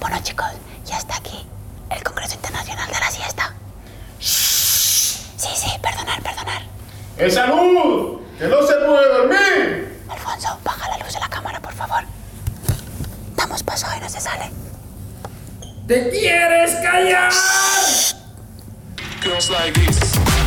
Bueno chicos, ya está aquí el Congreso Internacional de la Siesta. Sí, sí, perdonar, perdonar. ¡Esa luz! ¡Que no se puede dormir! Alfonso, baja la luz de la cámara, por favor. Damos paso y no se sale. ¿Te quieres callar? Girls like this.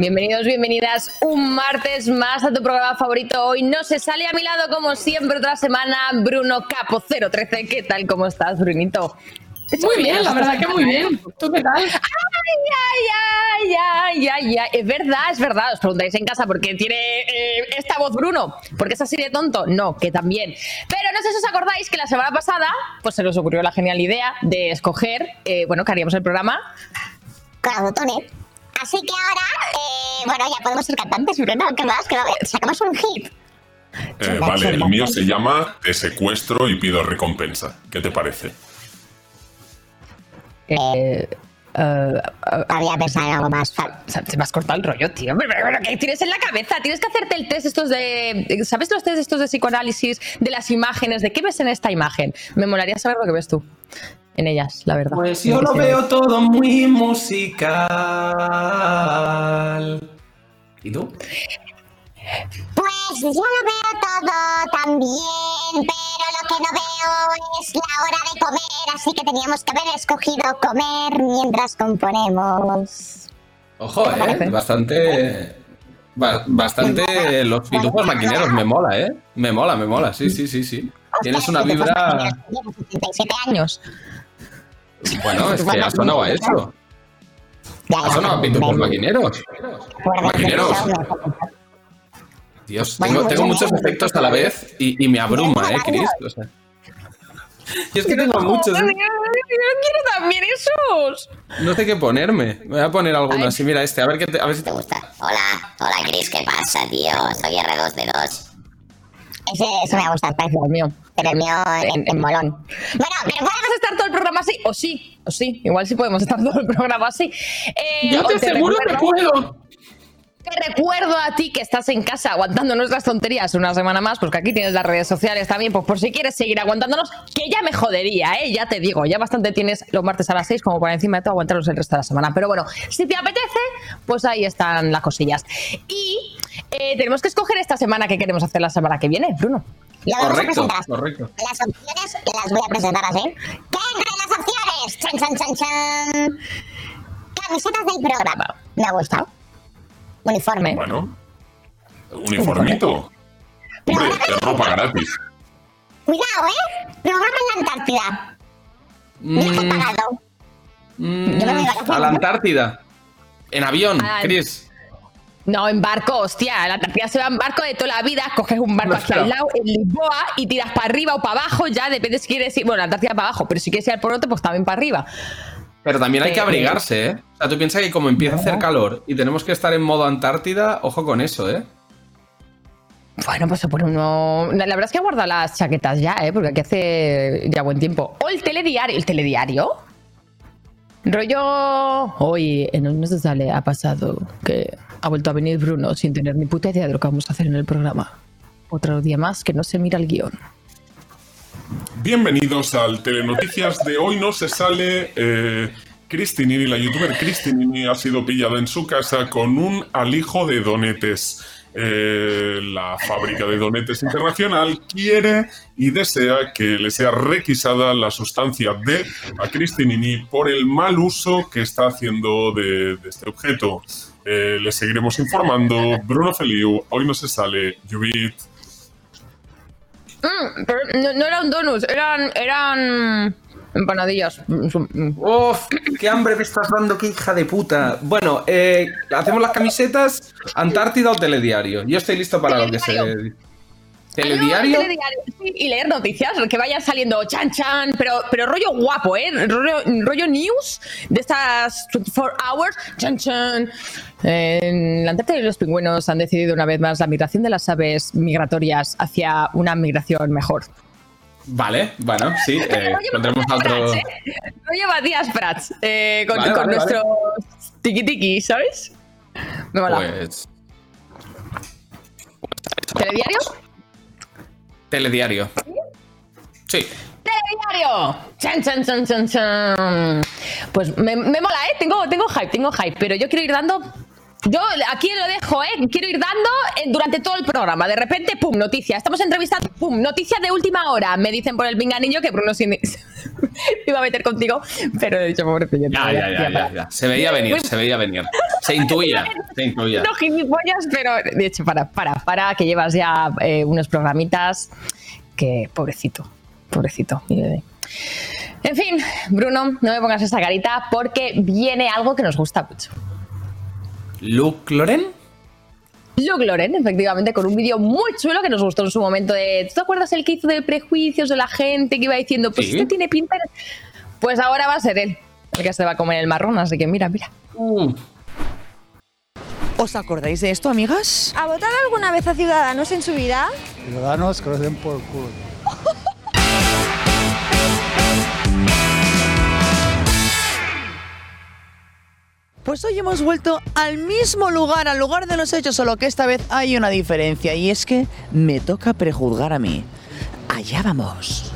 Bienvenidos, bienvenidas un martes más a tu programa favorito. Hoy no se sale a mi lado como siempre otra semana Bruno Capo 013. ¿Qué tal? ¿Cómo estás, Brunito? Muy bien, la verdad que muy bien. ¿Tú qué tal? Ay, ay, ay, ay, ay, ay. Es verdad, es verdad. Os preguntáis en casa por qué tiene eh, esta voz Bruno. ¿Por qué es así de tonto? No, que también. Pero no sé si os acordáis que la semana pasada pues se nos ocurrió la genial idea de escoger, eh, bueno, que haríamos el programa Con autotune. Así que ahora, eh, bueno, ya podemos ser cantantes, Bruno. ¿Qué más? Que sacamos un hit. Eh, vale, el mío se llama Te secuestro y pido recompensa. ¿Qué te parece? Eh, eh, Había pensado en algo más. O sea, te me has cortado el rollo, tío. ¿Qué tienes en la cabeza? Tienes que hacerte el test estos de... ¿Sabes los test estos de psicoanálisis? De las imágenes. ¿De qué ves en esta imagen? Me molaría saber lo que ves tú en ellas, la verdad. Pues yo lo veo todo muy musical. ¿Y tú? Pues yo lo veo todo también, pero lo que no veo es la hora de comer, así que teníamos que haber escogido comer mientras componemos. Ojo, eh. Bastante. ba- bastante los pitufos maquineros. Me mola, eh. Me mola, me mola. Sí, sí, sí, sí. Tienes una vibra. Llevo 77 años. Bueno, es que ha sonado a eso. Ya, Ha sonado a pitufos maquineros. Maquineros. Dios, tengo, tengo yo- muchos efectos a la vez y, y me abruma, eh, Chris. O sea. Y es que tengo muchos. ¿eh? Yo quiero también esos. No sé qué ponerme. Me voy a poner alguno así. Mira este, a ver, qué te- a ver si te ¿Te gusta. gusta? Hola, hola Chris, ¿qué pasa, tío? Soy R2D2. Ese, ese me gusta, parece el mío. Pero el mío en, en molón. Bueno, pero ¿Podemos estar todo el programa así? O sí, o sí. Igual sí podemos estar todo el programa así. Eh, Yo te aseguro que recuerdo- puedo. Te recuerdo a ti que estás en casa aguantando nuestras tonterías una semana más, porque aquí tienes las redes sociales también, pues por si quieres seguir aguantándonos, que ya me jodería, ¿eh? Ya te digo, ya bastante tienes los martes a las 6 como para encima de todo aguantarlos el resto de la semana. Pero bueno, si te apetece, pues ahí están las cosillas. Y eh, tenemos que escoger esta semana que queremos hacer la semana que viene, Bruno. Correcto, correcto. Las opciones las voy a presentar así. ¿Qué entre las opciones? Chan, chan, chan, chan. Camisetas del programa. Me ha gustado. Uniforme. Bueno, uniformito. Hombre, es ropa gratis. Cuidado, ¿eh? Programa en la Antártida. Viaje Mm, pagado. mm, Yo me voy vacaciones, a la. Antártida. En avión, Ah, Chris. No, en barco, hostia. La Antártida se va en barco de toda la vida. Coges un barco aquí al lado, en Lisboa, y tiras para arriba o para abajo. Ya depende si quieres ir. Bueno, la Antártida para abajo, pero si quieres ir al poroto, pues también para arriba. Pero también hay que abrigarse, ¿eh? O sea, tú piensas que como empieza a hacer calor y tenemos que estar en modo Antártida, ojo con eso, ¿eh? Bueno, pues se pone uno. La la verdad es que he guardado las chaquetas ya, ¿eh? Porque aquí hace ya buen tiempo. O el telediario. ¿El telediario? Rollo. Hoy en un No se sale ha pasado que ha vuelto a venir Bruno sin tener ni puta idea de lo que vamos a hacer en el programa. Otro día más que no se mira el guion. Bienvenidos al Telenoticias de Hoy No Se Sale. Eh, Cristinini, la youtuber Cristinini, ha sido pillada en su casa con un alijo de donetes. Eh, la fábrica de donetes internacional quiere y desea que le sea requisada la sustancia D a Cristinini por el mal uso que está haciendo de, este objeto. Eh, le seguiremos informando. Bruno Feliu, hoy no se sale. Judith. Mm, pero no, no era un donut, eran, eran empanadillas. Uf, qué hambre me estás dando, qué hija de puta. Bueno, eh, hacemos las camisetas, Antártida o Telediario. Yo estoy listo para lo que se... Telediario. ¿Telediario? Ah, no, telediario, sí, y leer noticias, que vayan saliendo chan chan, pero, pero rollo guapo, ¿eh? Rollo, rollo news de estas 24 hours, chan chan. En la Antártida y los pingüinos han decidido una vez más la migración de las aves migratorias hacia una migración mejor. Vale, bueno, sí, eh, pondremos otro. Prats, ¿eh? No lleva días Prats eh, con, Vale, con vale, nuestro tiki tiki, ¿sabes? Me mola. Pues. ¿Telediario? Telediario. Sí. ¡Telediario! ¡Chan, chan, chan, chan, chan! Pues me, me mola, ¿eh? Tengo, tengo hype, tengo hype, pero yo quiero ir dando. Yo aquí lo dejo, ¿eh? Quiero ir dando eh, durante todo el programa. De repente, pum, noticia. Estamos entrevistando, pum, noticia de última hora. Me dicen por el pinganillo que Bruno Sin... iba a meter contigo, pero he dicho, pobrecillo. Ya, ya, ya, ya, ya. Se veía venir, se veía venir. Se intuía, se intuía. No gilipollas, pero de hecho, para, para, para, que llevas ya eh, unos programitas que, pobrecito, pobrecito, mi bebé. En fin, Bruno, no me pongas esa carita porque viene algo que nos gusta mucho. Luke Loren. Luke Loren, efectivamente, con un vídeo muy chulo que nos gustó en su momento. De, ¿Tú te acuerdas el que hizo de prejuicios de la gente que iba diciendo, pues Sí. este tiene pinta? de-?" Pues ahora va a ser él el que se va a comer el marrón, así que mira, mira. ¿Os acordáis de esto, amigas? ¿Ha votado alguna vez a Ciudadanos en su vida? Ciudadanos den por culo. Pues hoy hemos vuelto al mismo lugar, al lugar de los hechos, solo que esta vez hay una diferencia y es que me toca prejuzgar a mí. Allá vamos.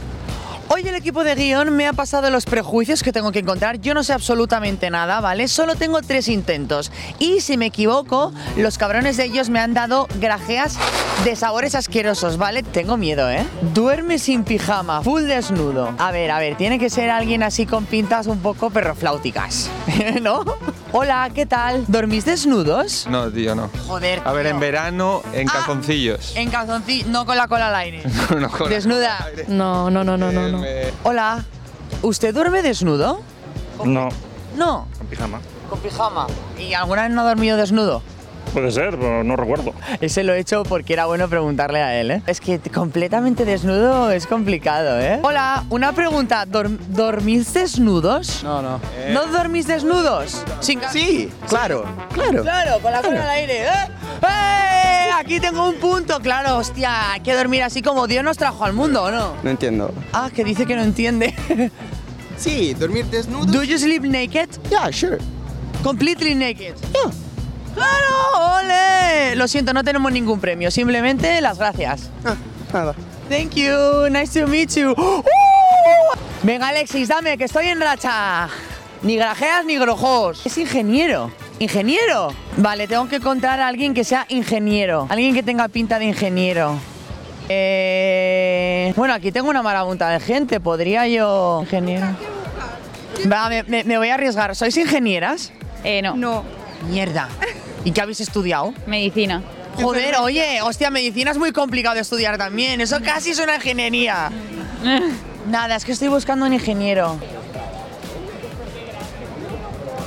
Hoy el equipo de guion me ha pasado los prejuicios que tengo que encontrar. Yo no sé absolutamente nada, ¿vale? Solo tengo tres intentos. Y si me equivoco, los cabrones de ellos me han dado grajeas de sabores asquerosos, ¿vale? Tengo miedo, ¿eh? Duerme sin pijama, full desnudo. A ver, a ver, tiene que ser alguien así con pintas un poco perrofláuticas, ¿no? Hola, ¿qué tal? ¿Dormís desnudos? No, tío, no. Joder. A ver, tío. en verano, en Ah, calzoncillos. En calzoncillo, no con la cola al aire. No, con- Desnuda. No, no, no, no, no. no. Eh, Hola. ¿Usted duerme desnudo? No, No, con pijama. con pijama. ¿Y alguna vez no ha dormido desnudo? Puede ser, pero no recuerdo. Ese lo he hecho porque era bueno preguntarle a él, ¿eh? Es que completamente desnudo es complicado, ¿eh? Hola, una pregunta. ¿Dorm- ¿Dormís desnudos? No, no. ¿No dormís desnudos? Sin Sí, claro, claro. Claro, con la cola al aire. ¿eh? ¡Eh! Aquí tengo un punto, claro, hostia. Hay que dormir así como Dios nos trajo al mundo, ¿o no? No entiendo. Ah, que dice que no entiende. Sí, dormir desnudo. ¿Do you sleep naked? Yeah, sure. Completely naked. ¡Claro! ¡Ole! Lo siento, no tenemos ningún premio. Simplemente las gracias. Ah, nada. Thank you. Nice to meet you. ¡Uh! Venga, Alexis, dame, que estoy en racha. Ni grajeas ni grojos. Es ingeniero. ¿Ingeniero? Vale, tengo que encontrar a alguien que sea ingeniero. Alguien que tenga pinta de ingeniero. Eh... Bueno, aquí tengo una marabunta de gente. ¿Podría yo...? Ingeniero. Va, me, me- me voy a arriesgar. ¿Sois ingenieras? Eh, no. No. Mierda. ¿Y qué habéis estudiado? Medicina. Joder, oye, hostia, medicina es muy complicado de estudiar también. Eso casi es una ingeniería. Nada, es que estoy buscando un ingeniero.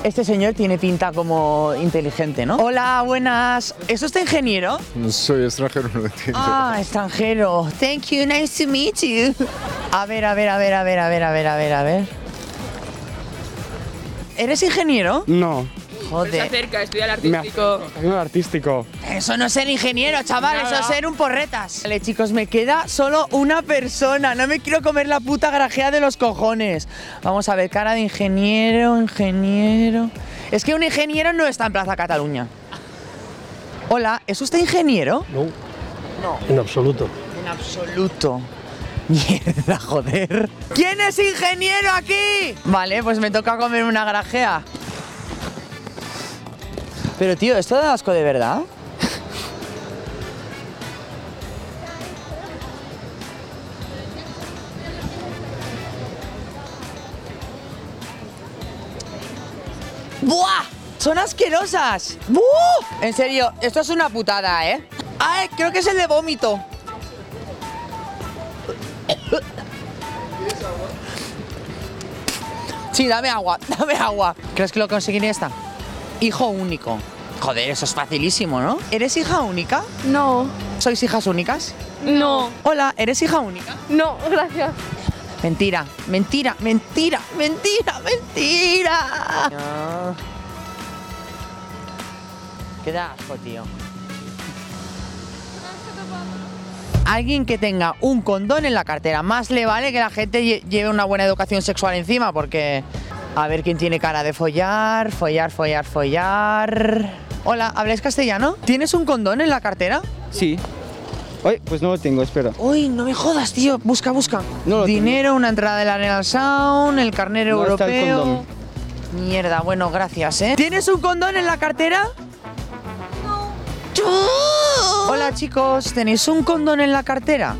Este señor tiene pinta como inteligente, ¿no? Hola, buenas. ¿Es usted ingeniero? No soy extranjero, no lo entiendo. Ah, extranjero. Thank you, nice to meet you. A ver, a ver, a ver, a ver, a ver, a ver, a ver, a ver. ¿Eres ingeniero? No. Joder. acerca, estudia el Me artístico. hago el artístico. Eso no es ser ingeniero, chaval, eso es ser un porretas. Vale, chicos, me queda solo una persona. No me quiero comer la puta grajea de los cojones. Vamos a ver, cara de ingeniero, ingeniero. Es que un ingeniero no está en Plaza Cataluña. Hola, ¿es usted ingeniero? No. No. En absoluto. En absoluto. Mierda, joder. ¿Quién es ingeniero aquí? Vale, pues me toca comer una grajea. Pero tío, ¿esto da asco de verdad? ¡Buah! ¡Son asquerosas! ¡Buh! En serio, esto es una putada, ¿eh? ¡Ay! Creo que es el de vómito. Sí, dame agua, dame agua. ¿Crees que lo conseguiré esta? Hijo único. Joder, eso es facilísimo, ¿no? ¿Eres hija única? No. ¿Sois hijas únicas? No. Hola, ¿eres hija única? No, gracias. Mentira, mentira, mentira, mentira, mentira. No. Qué da asco, tío. alguien que tenga un condón en la cartera. Más le vale que la gente lle- lleve una buena educación sexual encima, porque a ver quién tiene cara de follar, follar, follar, follar. Hola, ¿habláis castellano? ¿Tienes un condón en la cartera? Sí. Ay, pues no lo tengo, espera. Uy, no me jodas, tío. Busca, busca. Dinero, una entrada del Arenal Sound, el carnero No está el europeo. condón. Mierda, bueno, gracias, ¿eh? ¿Tienes un condón en la cartera? No. Hola, chicos. ¿Tenéis un condón en la cartera?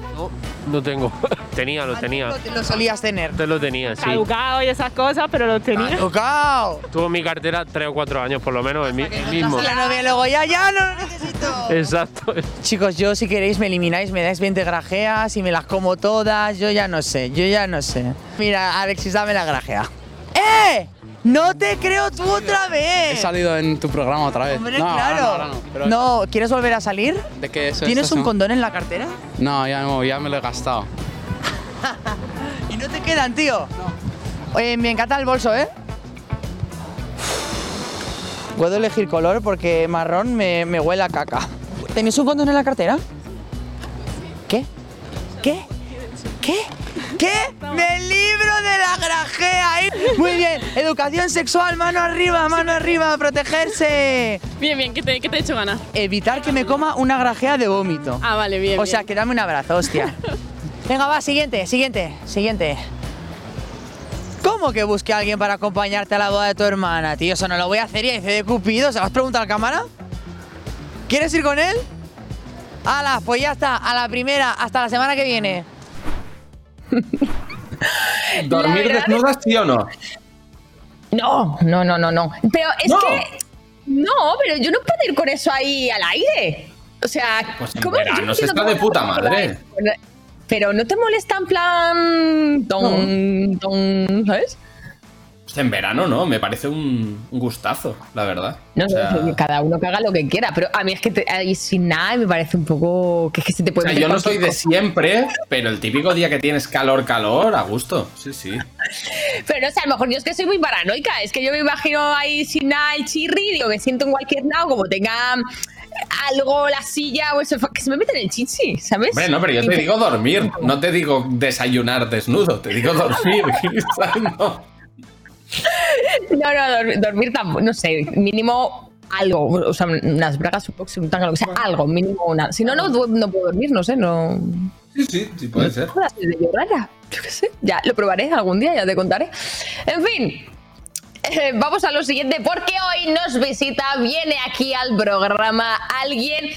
No tengo. tenía, lo tenía. Te lo solías tener. Te lo tenía, sí. Caducado y esas cosas, pero lo tenía. ¡Caducado! Tuvo mi cartera tres o cuatro años, por lo menos, el, mi- el mismo. La novia luego ya, ya no lo necesito. Exacto. Chicos, yo si queréis me elimináis, me dais 20 grajeas y me las como todas. Yo ya no sé, yo ya no sé. Mira, Alexis, dame la grajea. ¡Eh! ¡No te creo tú otra He vez! salido en tu programa otra vez. Hombre, no, ahora claro. no, ahora no, pero- No, ¿quieres volver a salir? ¿De qué eso ¿Tienes eso un no? condón en la cartera? No, ya no, ya me lo he gastado. Y no te quedan, tío. Oye, me encanta el bolso, ¿eh? Puedo elegir color porque marrón me, me huele a caca. ¿Tenéis un condón en la cartera? ¿Qué? ¿Qué? ¿Qué? ¿Qué? ¡Me libro de la grajea! ¿eh? Muy bien, educación sexual, mano arriba, mano arriba, protegerse. Bien, bien, ¿qué te, qué te he hecho ganar? Evitar que me coma una grajea de vómito. Ah, vale, bien. O sea, bien. que dame un abrazo, hostia. Venga, va, siguiente, siguiente, siguiente. ¿Cómo que busque a alguien para acompañarte a la boda de tu hermana, tío? Eso no lo voy a hacer y dice de Cupido. ¿Se lo has preguntado al cámara? ¿Quieres ir con él? ¡Hala! Pues ya está, a la primera, hasta la semana que viene. ¿Dormir desnudas, sí o no? No, no, no, no, no. Pero es No. que. No, pero yo no puedo ir con eso ahí al aire. O sea, Pues en ¿cómo? Verano se está de puta madre. Pero no te molesta en plan. Ton, ¿Sabes? Pues en verano no, me parece un, gustazo, la verdad. No, O sea, cada uno que haga lo que quiera, pero a mí es que te- ahí sin nada me parece un poco. que es que se te o puede sea, meter yo no soy de siempre, pero el típico día que tienes calor, calor, a gusto. Sí, sí. Pero no sé, a lo mejor yo es que soy muy paranoica. Es que yo me imagino ahí sin nada el chirri, digo, me siento en cualquier lado, como tenga algo, la silla o el sofá, que se me mete en el chichi, ¿sabes? Hombre, no, pero yo te digo dormir, no te digo desayunar desnudo, te digo dormir. No. No, no, dormir, dormir tampoco, no sé, mínimo algo, o sea, unas bragas, un tanga, lo que sea, algo, mínimo una. Si no, no, no puedo dormir, no sé, no. Sí, sí, sí puede ser. Yo qué sé. Ya, lo probaré algún día, ya te contaré. En fin. Eh, Vamos a lo siguiente, porque hoy nos visita, viene aquí al programa alguien,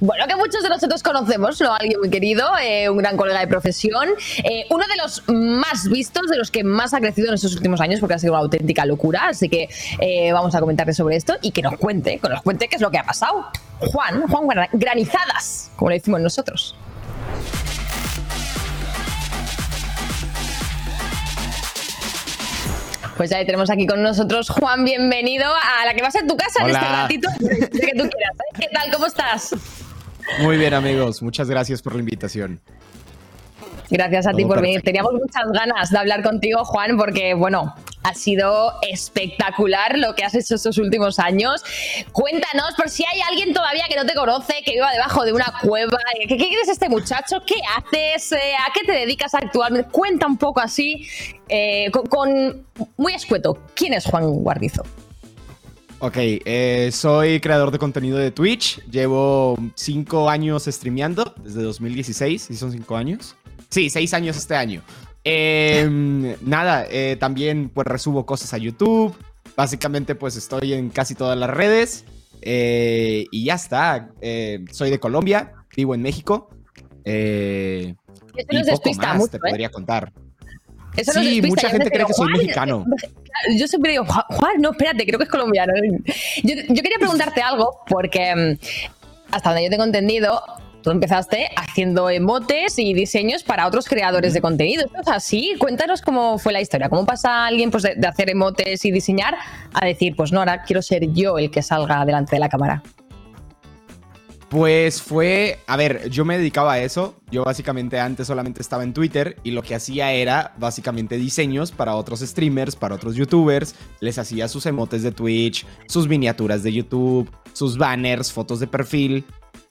bueno, que muchos de nosotros conocemos, ¿no? Alguien muy querido, eh, un gran colega de profesión, eh, uno de los más vistos, de los que más ha crecido en estos últimos años, porque ha sido una auténtica locura, así que vamos a comentarle sobre esto y que nos cuente, que nos cuente qué es lo que ha pasado. Juan, Juan Gran- Granizadas, como le decimos nosotros. Pues ya tenemos aquí con nosotros, Juan, bienvenido a la que va a tu casa en este Hola. ratito que tú quieras. ¿eh? ¿Qué tal? ¿Cómo estás? Muy bien, amigos. Muchas gracias por la invitación. Gracias a ti por venir. Teníamos muchas ganas de hablar contigo, Juan, porque, bueno, ha sido espectacular lo que has hecho estos últimos años. Cuéntanos, por si hay alguien todavía que no te conoce, que viva debajo de una cueva. ¿Qué, qué eres este muchacho? ¿Qué haces? Eh, ¿A qué te dedicas actualmente? Cuenta un poco así, eh, con, con- muy escueto. ¿Quién es Juan Guardizo? Ok, eh, soy creador de contenido de Twitch. Llevo cinco años streameando, desde 2016. ¿Sí son cinco años? Sí, seis años este año. Eh, nada, eh, también pues resubo cosas a YouTube. Básicamente pues estoy en casi todas las redes. Eh, y ya está. Eh, soy de Colombia, vivo en México. Y poco más mucho, te podría contar. Eso Sí, mucha gente cree que soy "Juan, mexicano". Yo siempre digo, "Juan, Juan, no, espérate, creo que es colombiano. Yo, yo quería preguntarte algo, porque mm, hasta donde yo tengo entendido, tú empezaste haciendo emotes y diseños para otros creadores de contenido. ¿Esto es así? Cuéntanos cómo fue la historia. ¿Cómo pasa alguien pues, de, de hacer emotes y diseñar a decir, pues no, ahora quiero ser yo el que salga delante de la cámara? Pues fue, a ver, yo me dedicaba a eso. Yo básicamente antes solamente estaba en Twitter y lo que hacía era básicamente diseños para otros streamers, para otros youtubers. Les hacía sus emotes de Twitch, sus miniaturas de YouTube, sus banners, fotos de perfil.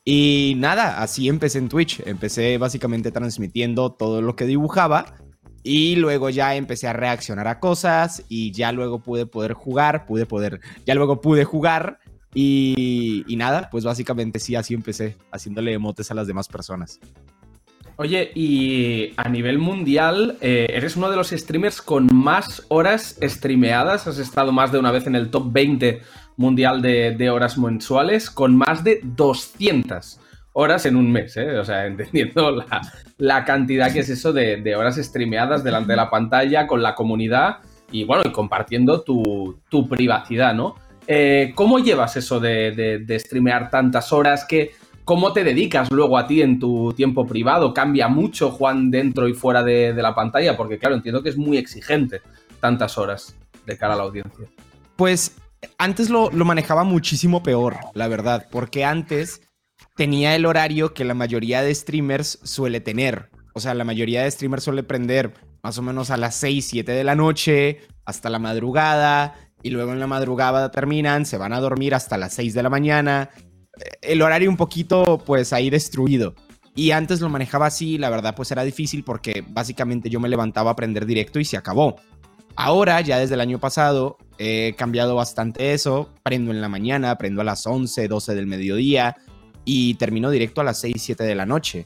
Y nada, así empecé en Twitch. Empecé básicamente transmitiendo todo lo que dibujaba. Y luego ya empecé a reaccionar a cosas y ya luego pude poder jugar, pude poder, ya luego pude jugar y, nada, pues básicamente sí, así empecé, haciéndole emotes a las demás personas. Oye, y a nivel mundial, eh, eres uno de los streamers con más horas streameadas. Has estado más de una vez en el top 20 mundial de, horas mensuales, con más de 200 horas en un mes, ¿eh? O sea, entendiendo la, cantidad que es eso de, horas streameadas delante de la pantalla, con la comunidad y bueno, y compartiendo tu, privacidad, ¿no? Eh, ¿Cómo llevas eso de, de, streamear tantas horas? ¿Qué, ¿Cómo te dedicas luego a ti en tu tiempo privado? ¿Cambia mucho, Juan, dentro y fuera de, de la pantalla? Porque claro, entiendo que es muy exigente tantas horas de cara a la audiencia. Pues antes lo, lo manejaba muchísimo peor, la verdad, porque antes tenía el horario que la mayoría de streamers suele tener. O sea, la mayoría de streamers suele prender más o menos a las 6, 7 de la noche, hasta la madrugada, y luego en la madrugada terminan, se van a dormir hasta las 6 de la mañana. El horario un poquito, pues ahí destruido. Y antes lo manejaba así, la verdad, pues era difícil porque básicamente yo me levantaba a aprender directo y se acabó. Ahora, ya desde el año pasado, he cambiado bastante eso. Prendo en la mañana, prendo a las 11, 12 del mediodía y termino directo a las 6, 7 de la noche.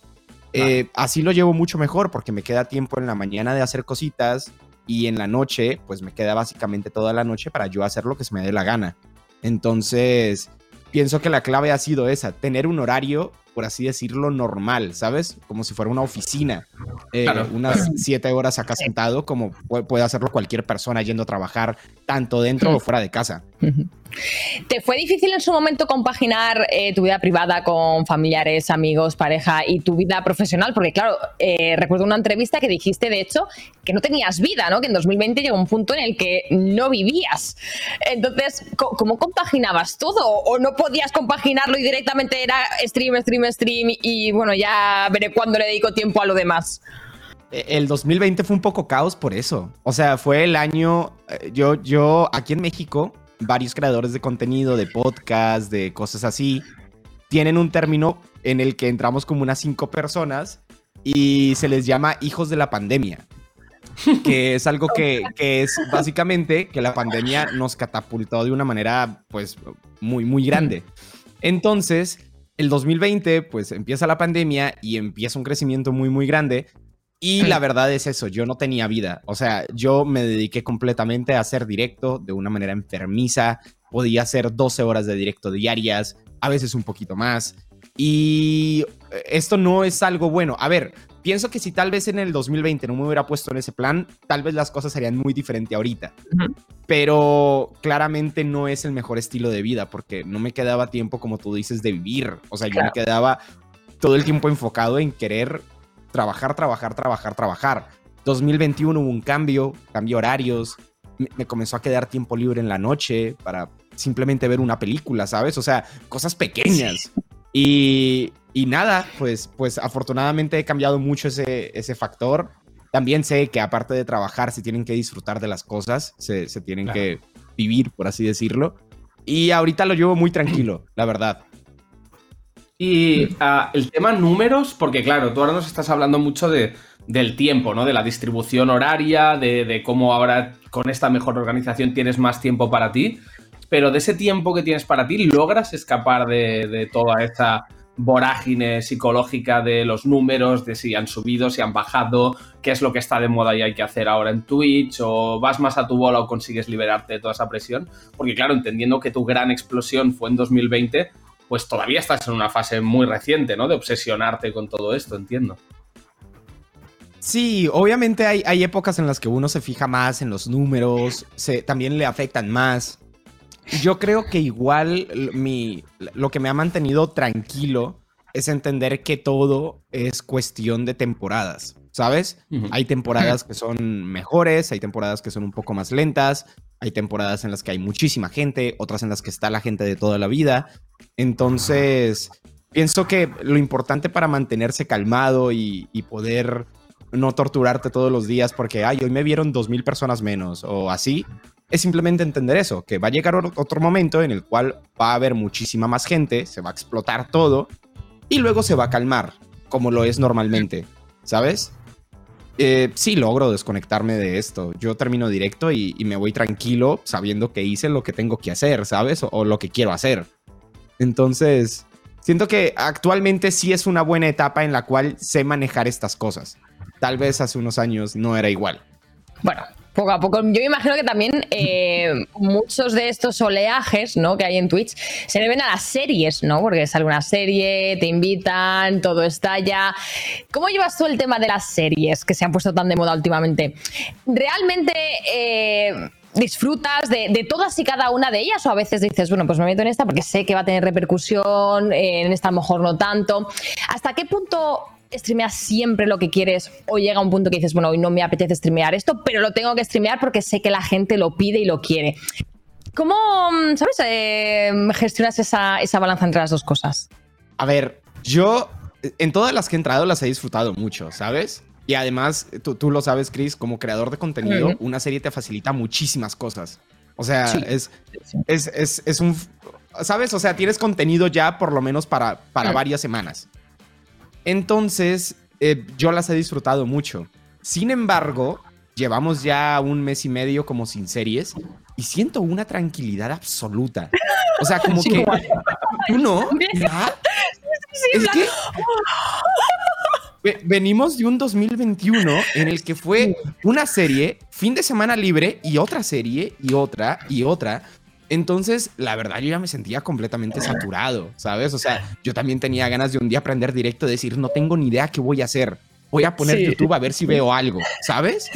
Eh, así lo llevo mucho mejor porque me queda tiempo en la mañana de hacer cositas y en la noche, pues me queda básicamente toda la noche para yo hacer lo que se me dé la gana. Entonces, pienso que la clave ha sido esa, tener un horario, por así decirlo, normal, ¿sabes? Como si fuera una oficina. Eh, Claro. unas siete horas acá sentado, como pu- puede hacerlo cualquier persona yendo a trabajar, tanto dentro o fuera de casa. ¿Te fue difícil en su momento compaginar eh, tu vida privada con familiares, amigos, pareja y tu vida profesional? Porque claro, eh, recuerdo una entrevista que dijiste, de hecho, que no tenías vida, ¿no? Que en 2020 llegó un punto en el que no vivías. Entonces, ¿cómo compaginabas todo? ¿O no podías compaginarlo y directamente era stream, stream, stream y bueno, ya veré cuándo le dedico tiempo a lo demás? Eh, El 2020 fue un poco caos por eso. O sea, fue el año. eh, Yo, yo, aquí en México, varios creadores de contenido, de podcast, de cosas así, tienen un término en el que entramos como unas cinco personas y se les llama hijos de la pandemia. Que es algo que, que es básicamente que la pandemia nos catapultó de una manera, pues, muy, muy grande. Entonces, el 2020, pues empieza la pandemia y empieza un crecimiento muy, muy grande. Y la verdad es eso, yo no tenía vida. O sea, yo me dediqué completamente a hacer directo de una manera enfermiza. Podía hacer 12 horas de directo diarias, a veces un poquito más. Y esto no es algo bueno. A ver, pienso que si tal vez en el 2020 no me hubiera puesto en ese plan, tal vez las cosas serían muy diferentes ahorita. Pero claramente no es el mejor estilo de vida porque no me quedaba tiempo, como tú dices, de vivir. O sea, yo me Claro. quedaba todo el tiempo enfocado en querer trabajar, trabajar, trabajar, trabajar. 2021 hubo un cambio, cambio horarios, me, me comenzó a quedar tiempo libre en la noche para simplemente ver una película, ¿sabes? O sea, cosas pequeñas. Y, y nada, pues, pues afortunadamente he cambiado mucho ese, ese factor. También sé que aparte de trabajar, se tienen que disfrutar de las cosas, se, se tienen Claro. que vivir, por así decirlo. Y ahorita lo llevo muy tranquilo, la verdad. Y ah, el tema números, porque claro, tú ahora nos estás hablando mucho de, del tiempo, ¿no? De la distribución horaria, de, de cómo ahora con esta mejor organización tienes más tiempo para ti. Pero de ese tiempo que tienes para ti, ¿logras escapar de, de toda esa vorágine psicológica de los números, de si han subido, si han bajado, qué es lo que está de moda y hay que hacer ahora en Twitch, o vas más a tu bola o consigues liberarte de toda esa presión? Porque claro, entendiendo que tu gran explosión fue en 2020, pues todavía estás en una fase muy reciente, ¿no? De obsesionarte con todo esto, entiendo. Sí, obviamente hay, hay épocas en las que uno se fija más en los números, se, también le afectan más. Yo creo que igual mi, lo que me ha mantenido tranquilo es entender que todo es cuestión de temporadas, ¿sabes? Hay temporadas que son mejores, hay temporadas que son un poco más lentas, hay temporadas en las que hay muchísima gente, otras en las que está la gente de toda la vida. Entonces, pienso que lo importante para mantenerse calmado y, poder no torturarte todos los días porque, ay, hoy me vieron dos mil personas menos o así, es simplemente entender eso, que va a llegar otro momento en el cual va a haber muchísima más gente, se va a explotar todo y luego se va a calmar, como lo es normalmente, ¿sabes? Eh, sí logro desconectarme de esto. Yo termino directo y, me voy tranquilo sabiendo que hice lo que tengo que hacer, ¿sabes? O, o lo que quiero hacer. Entonces, siento que actualmente sí es una buena etapa en la cual sé manejar estas cosas. Tal vez hace unos años no era igual. Bueno, poco a poco. Yo imagino que también eh, muchos de estos oleajes ¿no? que hay en Twitch se deben a las series, ¿no? Porque sale una serie, te invitan, todo estalla. ¿Cómo llevas tú el tema de las series que se han puesto tan de moda últimamente? ¿Realmente eh, disfrutas de, de todas y cada una de ellas? ¿O a veces dices, bueno, pues me meto en esta porque sé que va a tener repercusión, eh, en esta a lo mejor no tanto? ¿Hasta qué punto streameas siempre lo que quieres o llega un punto que dices, bueno, hoy no me apetece streamear esto, pero lo tengo que streamear porque sé que la gente lo pide y lo quiere. ¿Cómo, mm, sabes, eh, gestionas esa, esa balanza entre las dos cosas? A ver, yo en todas las que he entrado las he disfrutado mucho, ¿sabes? Y además, tú, tú lo sabes, Chris, como creador de contenido, Ujú. una serie te facilita muchísimas cosas. O sea, Sí. es, es, es, es un... ¿Sabes? O sea, tienes contenido ya por lo menos para, para Mm. varias semanas. Entonces, eh, yo las he disfrutado mucho. Sin embargo, llevamos ya un mes y medio como sin series y siento una tranquilidad absoluta. O sea, como que... ¿Tú no? ¿Ya? Es que ve- venimos de un 2021 en el que fue una serie, fin de semana libre y otra serie y otra y otra. Entonces, la verdad, yo ya me sentía completamente saturado, ¿sabes? O sea, yo también tenía ganas de un día aprender directo decir, no tengo ni idea qué voy a hacer. Voy a poner Sí. YouTube a ver si veo algo, ¿sabes?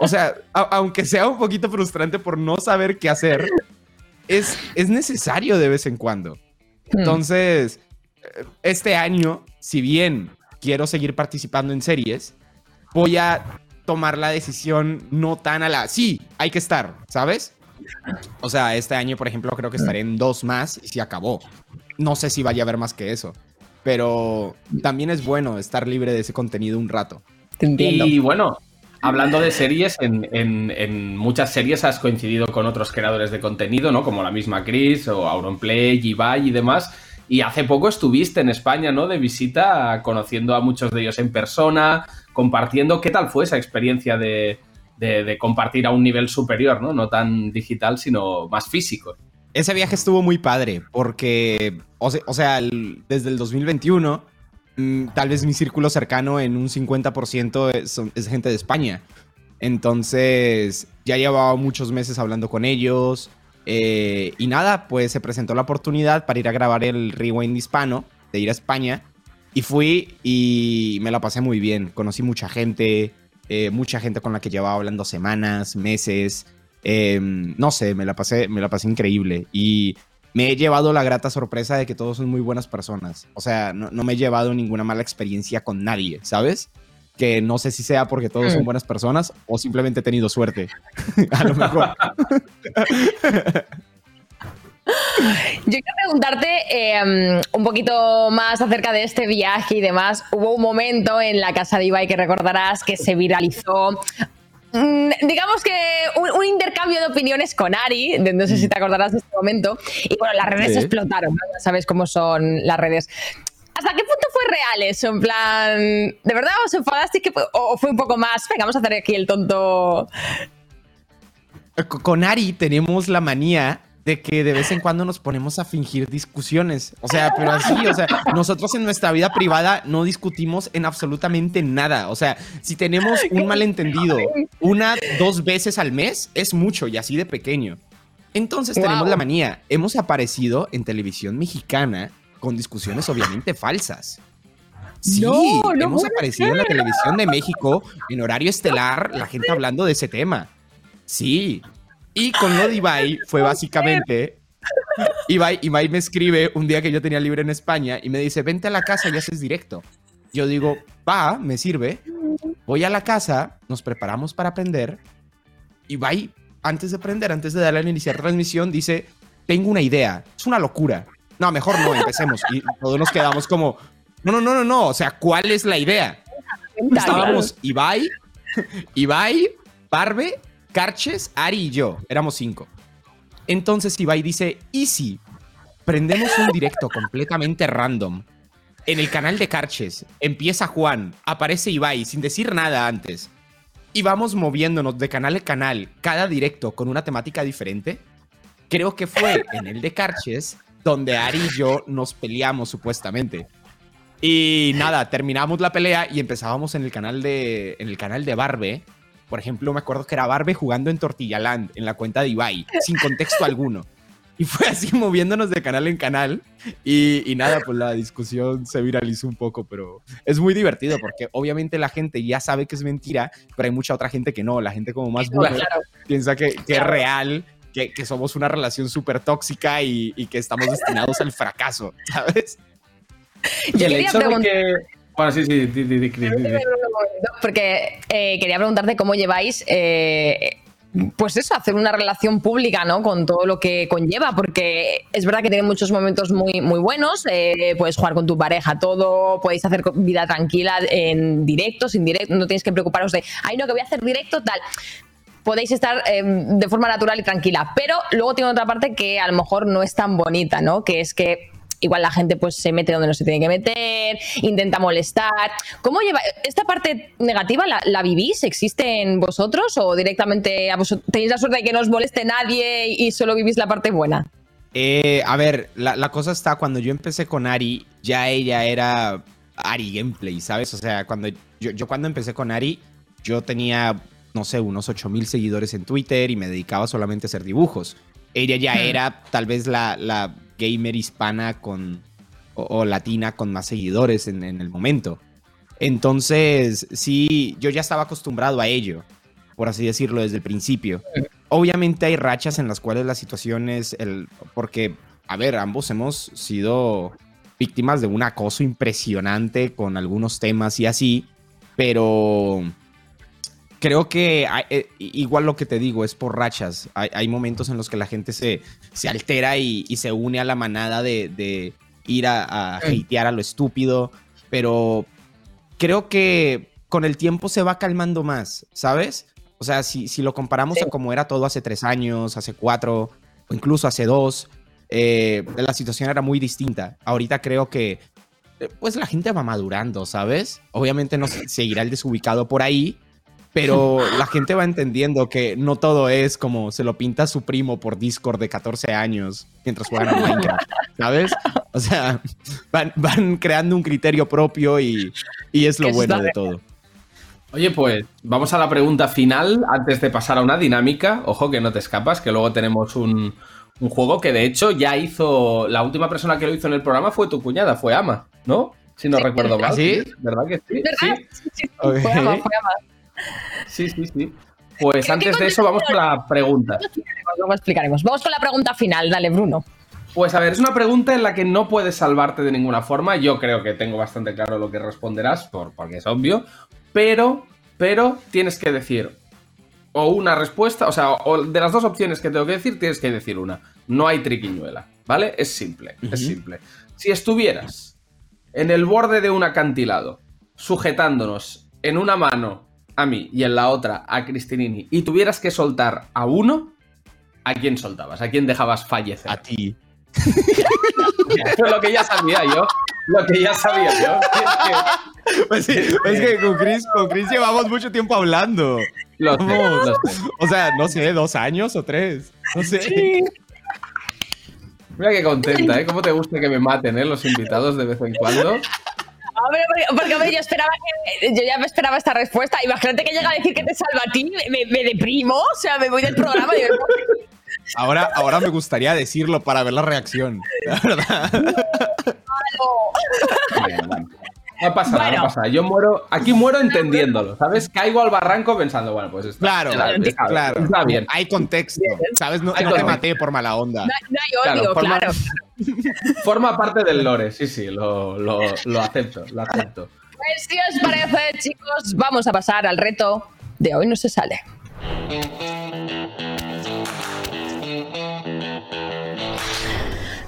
O sea, aunque sea un poquito frustrante por no saber qué hacer, es, es necesario de vez en cuando. Entonces, eh, este año, si bien quiero seguir participando en series, voy a tomar la decisión no tan a la... Sí, hay que estar, ¿sabes? O sea, este año, por ejemplo, creo que estaré en dos más y se acabó. No sé si vaya a haber más que eso. Pero también es bueno estar libre de ese contenido un rato. Y bueno, hablando de series, en, en- en muchas series has coincidido con otros creadores de contenido, ¿no? Como la misma Chris o Auronplay, Ibai y demás. Y hace poco estuviste en España, ¿no? De visita, conociendo a muchos de ellos en persona, compartiendo. ¿Qué tal fue esa experiencia de, de- compartir a un nivel superior, ¿no? No tan digital, sino más físico. Ese viaje estuvo muy padre porque, o se- o sea, desde el 2021, mm, tal vez mi círculo cercano en un 50% es, son- es gente de España. Entonces, ya llevaba muchos meses hablando con ellos. eh, y nada, pues se presentó la oportunidad para ir a grabar el Rewind hispano, de ir a España. Y fui y me la pasé muy bien. Conocí mucha gente, eh, mucha gente con la que llevaba hablando semanas, meses. Eh, no sé, me la, pasé, me la pasé increíble. Y me he llevado la grata sorpresa de que todos son muy buenas personas. O sea, no, no me he llevado ninguna mala experiencia con nadie, ¿sabes? Que no sé si sea porque todos son Mm. buenas personas o simplemente he tenido suerte. a lo mejor. Yo quiero preguntarte eh, un poquito más acerca de este viaje y demás. Hubo un momento en la casa de Ibai que recordarás que se viralizó. mm, Digamos que un, un intercambio de opiniones con Ari, de- no sé si te acordarás de este momento, y bueno, las redes Sí. explotaron, ¿no? ya sabes cómo son las redes. ¿Hasta qué punto fue real eso? En plan, ¿de verdad os enfadasteis que fue- o fue un poco más? Venga, vamos a hacer aquí el tonto. Co- Con Ari tenemos la manía de que de vez en cuando nos ponemos a fingir discusiones. O sea, pero así, o sea, nosotros en nuestra vida privada no discutimos en absolutamente nada. O sea, si tenemos un malentendido una, dos veces al mes, es mucho y así de pequeño. Entonces tenemos la manía. Hemos aparecido en televisión mexicana con discusiones obviamente falsas. Sí, No, no hemos aparecido en la televisión de México en horario estelar, la gente hablando de ese tema. Sí. Y con lo de Ibai fue básicamente. Ibai, Ibai me escribe un día que yo tenía libre en España y me dice: Vente a la casa y haces directo. Yo digo: Va, me sirve. Voy a la casa, nos preparamos para aprender. Ibai, antes de aprender, antes de darle a iniciar transmisión, dice: Tengo una idea. Es una locura. No, mejor no, empecemos. Y todos nos quedamos como: No, no, no, no, no. O sea, ¿cuál es la idea? Estábamos Ibai, Ibai, Barbe, Carches, Ari y yo. Éramos cinco. Entonces Ibai dice, ¿y si prendemos un directo completamente random En el canal de Carches empieza Juan, aparece Ibai sin decir nada antes. Y vamos moviéndonos de canal a canal, cada directo con una temática diferente. Creo que fue en el de Carches donde Ari y yo nos peleamos supuestamente. Y nada, terminamos la pelea y empezábamos en el canal de, en el canal de Barbe. Por ejemplo, me acuerdo que era Barbe jugando en Tortillaland, en la cuenta de Ibai, sin contexto alguno. Y fue así moviéndonos de canal en canal. Y, y nada, pues la discusión se viralizó un poco, pero es muy divertido porque obviamente la gente ya sabe que es mentira, pero hay mucha otra gente que no. La gente como más buena Claro. piensa que, que es real, que, que somos una relación súper tóxica y, y que estamos destinados al fracaso, ¿sabes? Y el hecho de que. Sí, sí, di. Porque eh, quería preguntarte cómo lleváis, eh, pues eso, hacer una relación pública, ¿no? Con todo lo que conlleva, porque es verdad que tiene muchos momentos muy, muy buenos. eh, puedes jugar con tu pareja, todo, podéis hacer vida tranquila en directo, sin directo, no tienes que preocuparos de, ay, no, que voy a hacer directo, tal. Podéis estar de forma natural y tranquila, pero luego tiene otra parte que a lo mejor no es tan bonita, ¿no? Que es que igual la gente pues se mete donde no se tiene que meter, intenta molestar. ¿Cómo lleva esta parte negativa la, la vivís? ¿Existe en vosotros o directamente a vosotros tenéis la suerte de que no os moleste nadie y solo vivís la parte buena? Eh, a ver, la, la cosa está, cuando yo empecé con Ari, ya ella era Ari Gameplay, ¿sabes? O sea, cuando yo, yo cuando empecé con Ari, yo tenía, no sé, unos 8000 seguidores en Twitter y me dedicaba solamente a hacer dibujos. Ella ya era tal vez la, la gamer hispana con, o, latina con más seguidores en, en el momento. Entonces, sí, yo ya estaba acostumbrado a ello, por así decirlo, desde el principio. Obviamente hay rachas en las cuales la situación es el... Porque, a ver, ambos hemos sido víctimas de un acoso impresionante con algunos temas y así, pero creo que hay- eh, igual lo que te digo es por rachas. Hay, hay momentos en los que la gente se, se altera y, y se une a la manada de, de ir a, a hatear a lo estúpido, pero creo que con el tiempo se va calmando más, ¿sabes? O sea, si, si lo comparamos a como era todo hace tres años, hace cuatro, o incluso hace dos, eh, la situación era muy distinta. Ahorita creo que, eh, pues la gente va madurando, ¿sabes? Obviamente no se- seguirá el desubicado por ahí, pero la gente va entendiendo que no todo es como se lo pinta su primo por Discord de 14 años mientras juegan a Minecraft, ¿sabes? O sea, van, van creando un criterio propio y, y es lo bueno de todo. Oye, pues vamos a la pregunta final antes de pasar a una dinámica. Ojo que no te escapas, que luego tenemos un, un juego que de hecho ya hizo. La última persona que lo hizo en el programa fue tu cuñada, fue Ama, ¿no? Si no recuerdo mal. ¿Ah, sí? ¿Verdad que sí? ¿Verdad? Sí, Sí, sí, Ok. fue Ama, fue Ama. Sí, sí. sí. Pues ¿Qué- antes de eso vamos con la pregunta. Luego explicaremos. Vamos con la pregunta final. Dale, Bruno. Pues a ver, es una pregunta en la que no puedes salvarte de ninguna forma. Yo creo que tengo bastante claro lo que responderás, por, porque es obvio. Pero, pero tienes que decir o una respuesta, o sea, o de las dos opciones que tengo que decir, tienes que decir una. No hay triquiñuela, ¿vale? Es simple, es simple. Si estuvieras en el borde de un acantilado, sujetándonos en una mano a mí y en la otra a Cristinini, y tuvieras que soltar a uno, ¿a quién soltabas? ¿A quién dejabas fallecer? A ti. Eso es lo que ya sabía yo. Lo que ya sabía yo. Es que- Pues sí, es que con Chris, con Chris llevamos mucho tiempo hablando. Lo sé, Vamos. lo sé. O sea, no sé, dos años o tres. No sé. Mira qué contenta, ¿eh? ¿Cómo te gusta que me maten, ¿eh? Los invitados de vez en cuando. Hombre, porque, porque, hombre, yo esperaba que. Yo ya me esperaba esta respuesta. Imagínate que llega a decir que te salva a ti, me, me- me deprimo, o sea, me voy del programa y me Ahora, ahora me gustaría decirlo para ver la reacción. La verdad. Bien, bueno. No pasa nada, Bueno. no pasa nada. Yo muero, aquí muero entendiéndolo, ¿sabes? Caigo al barranco pensando, bueno, pues está, Claro, está, está- claro. está bien. Hay contexto. ¿Sabes? No, Hay no te contexto. maté por mala onda. No, no hay odio, Claro, forma- claro. Forma parte del lore, sí, sí, lo, lo, lo acepto, lo acepto. Pues si os parece, chicos, vamos a pasar al reto de hoy no se sale.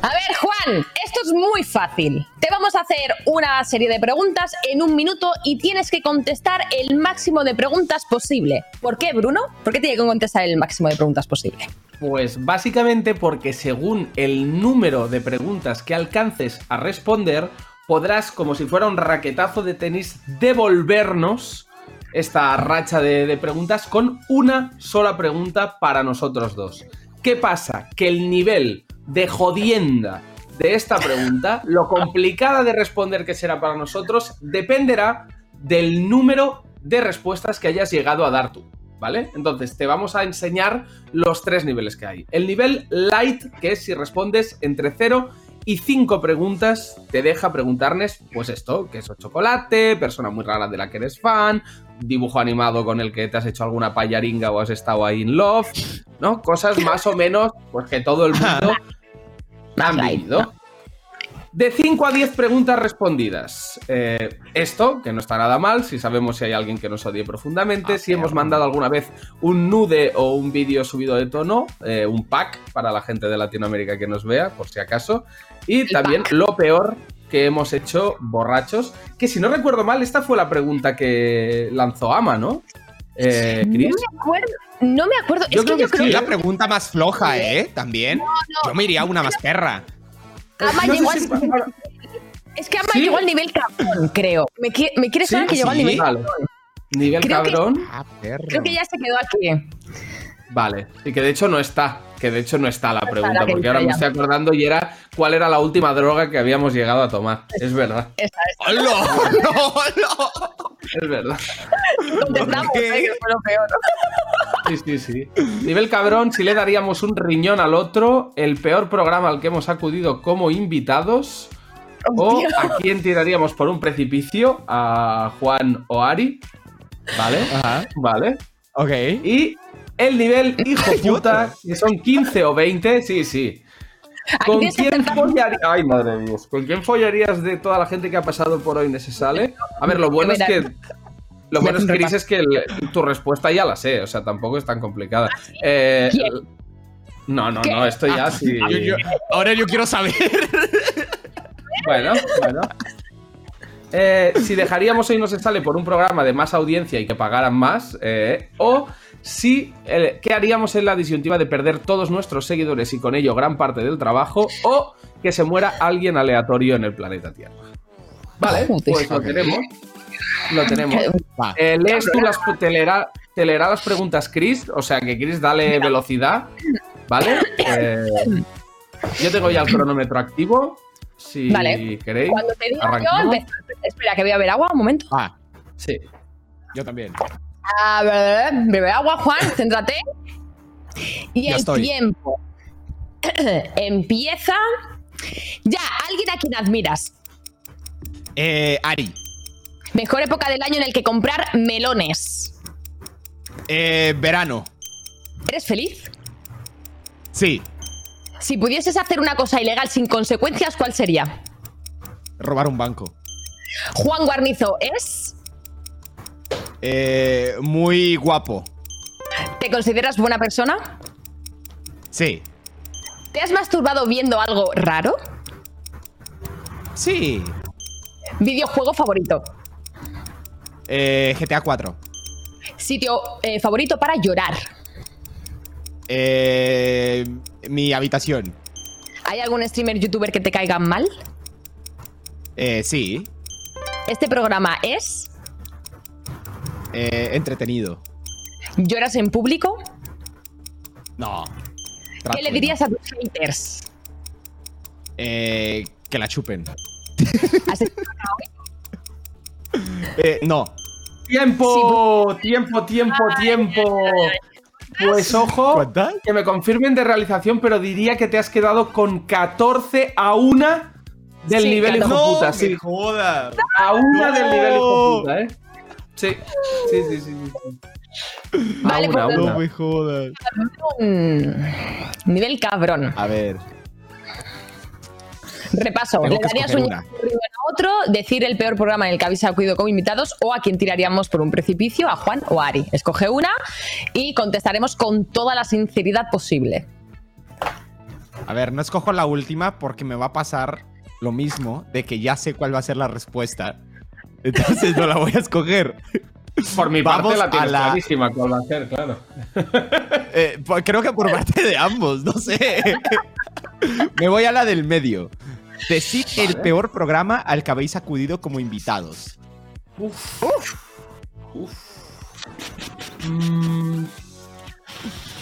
A ver, Juan, esto es muy fácil. Te vamos a hacer una serie de preguntas en un minuto y tienes que contestar el máximo de preguntas posible. ¿Por qué, Bruno? ¿Por qué tiene que contestar el máximo de preguntas posible? Pues básicamente porque según el número de preguntas que alcances a responder, podrás, como si fuera un raquetazo de tenis, devolvernos esta racha de, de preguntas con una sola pregunta para nosotros dos. ¿Qué pasa? Que el nivel de jodienda de esta pregunta, lo complicada de responder que será para nosotros, dependerá del número de respuestas que hayas llegado a dar tú. ¿Vale? Entonces te vamos a enseñar los tres niveles que hay. El nivel light, que es si respondes entre 0 y 5 preguntas, te deja preguntarles, pues esto, queso chocolate, persona muy rara de la que eres fan, dibujo animado con el que te has hecho alguna payaringa o has estado ahí in love, ¿no? Cosas más o menos, pues que todo el mundo han vivido. De 5 a 10 preguntas respondidas. Eh, esto, que no está nada mal, si sabemos si hay alguien que nos odie profundamente, si hemos mandado alguna vez un nude o un vídeo subido de tono, eh, un pack para la gente de Latinoamérica que nos vea, por si acaso. Y también lo peor que hemos hecho borrachos, que si no recuerdo mal, esta fue la pregunta que lanzó Ama, ¿no? Eh, No Chris. me acuerdo. No me acuerdo. Yo es creo que que yo creo sí. que La pregunta más floja, ¿eh? También. no. Yo me iría a una más perra. Ama No llegó si- Es que Ama ¿Sí? llegó al nivel cabrón, creo. Me, qui- me quiere sonar que llegó al nivel Vale. cabrón. Nivel Creo que- cabrón. Ah, perro. Creo que ya se quedó aquí. Vale, y que de hecho no está, que de hecho no está la está pregunta, la que porque ahora me estoy acordando y era cuál era la última droga que habíamos llegado a tomar. Es verdad, Esta, esta. ¡Hola! ¡No, no! es verdad. Contestamos, eh, que fue lo peor. Sí, sí, sí. Nivel cabrón, si le daríamos un riñón al otro, el peor programa al que hemos acudido como invitados, o a quién tiraríamos por un precipicio, a Juan o Ari. ¿Vale? Ajá. Vale. Ok. Y el nivel hijo puta, que son 15 o 20, sí, sí. ¿Con quién follarías? Ay, madre mía. ¿Con quién follarías de toda la gente que ha pasado por hoy sale? A ver, lo bueno es Mira, que. Lo bueno es, Chris, es que el- tu respuesta ya la sé, o sea, tampoco es tan complicada. Eh, ¿Quién? no, no, ¿Qué? no, esto ya sí. Yo- yo- ahora yo quiero saber. Bueno, bueno. Eh, si dejaríamos hoy no se sale por un programa de más audiencia y que pagaran más, eh, o si, eh, ¿qué haríamos en la disyuntiva de perder todos nuestros seguidores y con ello gran parte del trabajo, o que se muera alguien aleatorio en el planeta Tierra? Vale, pues lo tenemos. Lo tenemos. Va. Eh, lees tú las, te leerá, te leerá las preguntas Chris, o sea que Chris dale velocidad, ¿vale? Eh, yo tengo ya el cronómetro activo, si Vale. queréis. Cuando te diga yo. Espera, que voy a ver agua un momento. Ah, Sí. yo también. A ver, bebe agua, Juan, céntrate. Y Ya el estoy. tiempo empieza. Ya, alguien a quien admiras. Eh, Ari. Mejor época del año en el que comprar melones. Eh, verano. ¿Eres feliz? Sí. Si pudieses hacer una cosa ilegal sin consecuencias, ¿cuál sería? Robar un banco. Juan Guarnizo es. Eh, muy guapo. ¿Te consideras buena persona? Sí. ¿Te has masturbado viendo algo raro? Sí. ¿Videojuego favorito? Eh, GTA 4. ¿Sitio eh, favorito para llorar? Eh, mi habitación. ¿Hay algún streamer youtuber que te caiga mal? Eh, sí. Este programa es. Eh, entretenido. ¿Lloras en público? No. ¿Qué le dirías a tus haters? Eh, que la chupen. ¿Has hecho Eh, no. ¡Tiempo! ¡Tiempo, tiempo, tiempo! Pues ojo, que me confirmen de realización, pero diría que te has quedado con 14 a 1 del Sí, nivel hijo 14. puta, sí. joda. A 1 No. del nivel hijo puta, ¿eh? Sí, sí, sí, sí. sí, sí. A Vale, una, a pues una. No me jodas. Nivel cabrón. A ver. Repaso. Tengo ¿Le darías un a otro? ¿Decir el peor programa en el que habéis acudido como invitados? ¿O a quién tiraríamos por un precipicio? ¿A Juan o a Ari? Escoge una y contestaremos con toda la sinceridad posible. A ver, no escojo la última porque me va a pasar lo mismo de que ya sé cuál va a ser la respuesta. Entonces no la voy a escoger. Por mi Vamos parte la a tienes la- clarísima cuál va a ser, claro. Eh, pues creo que por parte de ambos, no sé. me voy a la del medio. Decid el peor programa al que habéis acudido como invitados. Uf. Mm,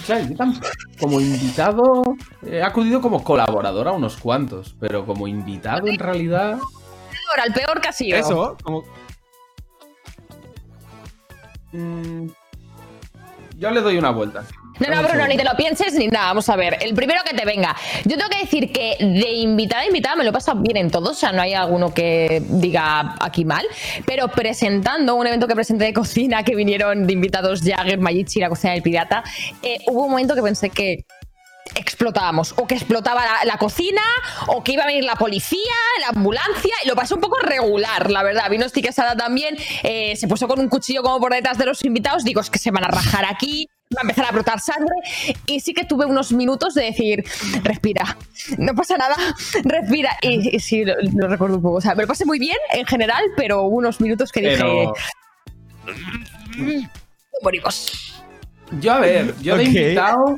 claro, yo tam- como invitado he acudido como colaborador a unos cuantos, pero como invitado en realidad... Ahora, el peor que ha sido. Eso, como... mm, yo le doy una vuelta. No, no, Bruno, ni te lo pienses ni nada. Vamos a ver. El primero que te venga. Yo tengo que decir que de invitada a invitada me lo he pasado bien en todos. O sea, no hay alguno que diga aquí mal. Pero presentando un evento que presenté de cocina, que vinieron de invitados Jagger, Mayichi, la cocina del pirata, eh, hubo un momento que pensé que explotábamos. O que explotaba la, la cocina, o que iba a venir la policía, la ambulancia. Y lo pasé un poco regular, la verdad. Vino Sada también. eh, se puso con un cuchillo como por detrás de los invitados. Digo, es que se van a rajar aquí. Va a empezar a brotar sangre. Y sí que tuve unos minutos de decir, respira, no pasa nada, respira. Y, y sí, lo, lo recuerdo un poco. O sea, me lo pasé muy bien en general, pero hubo unos minutos que dije, Pero morimos. yo, a ver, yo de Ok. invitado...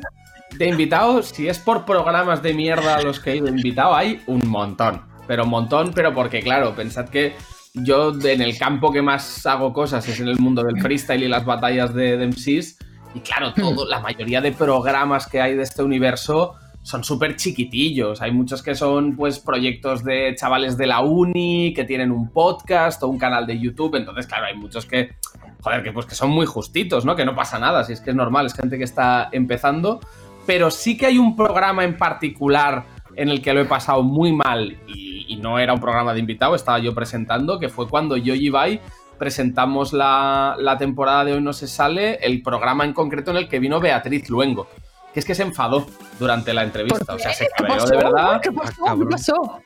De invitado, si es por programas de mierda a los que he ido invitado, hay un montón. Pero un montón, pero porque, claro, pensad que yo en el campo que más hago cosas es en el mundo del freestyle y las batallas de, de MCs. Y claro, todo, la mayoría de programas que hay de este universo son súper chiquitillos. Hay muchos que son pues proyectos de chavales de la uni, que tienen un podcast o un canal de YouTube. Entonces, claro, hay muchos que, joder, que pues que son muy justitos, ¿no? Que no pasa nada, si es que es normal, es gente que está empezando. Pero sí que hay un programa en particular en el que lo he pasado muy mal y, y no era un programa de invitado, estaba yo presentando, que fue cuando yo y Ibai presentamos la, la temporada de Hoy No Se Sale, el programa en concreto en el que vino Beatriz Luengo. Que es que se enfadó durante la entrevista. O sea, se ¿Qué cabreó pasó? de verdad. ¿Qué pasó? ¿Qué pasó?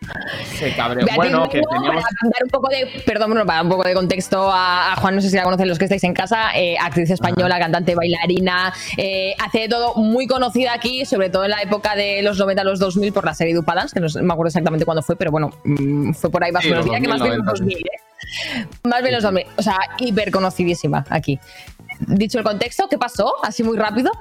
Se cabreó. Beatriz Bueno, que teníamos. Para dar un poco de, perdón, Bruno, para dar un poco de contexto a, a Juan, no sé si la conocen los que estáis en casa, eh, actriz española, cantante, bailarina, eh, hace de todo muy conocida aquí, sobre todo en la época de los 90 a los 2000 por la serie Dupadance, que no me acuerdo exactamente cuándo fue, pero bueno, mm, fue por ahí más o Sí, menos, que más bien los 2000, 2000, ¿eh? Más bien los 2000, o sea, hiper conocidísima aquí. Dicho el contexto, ¿qué pasó? Así muy rápido.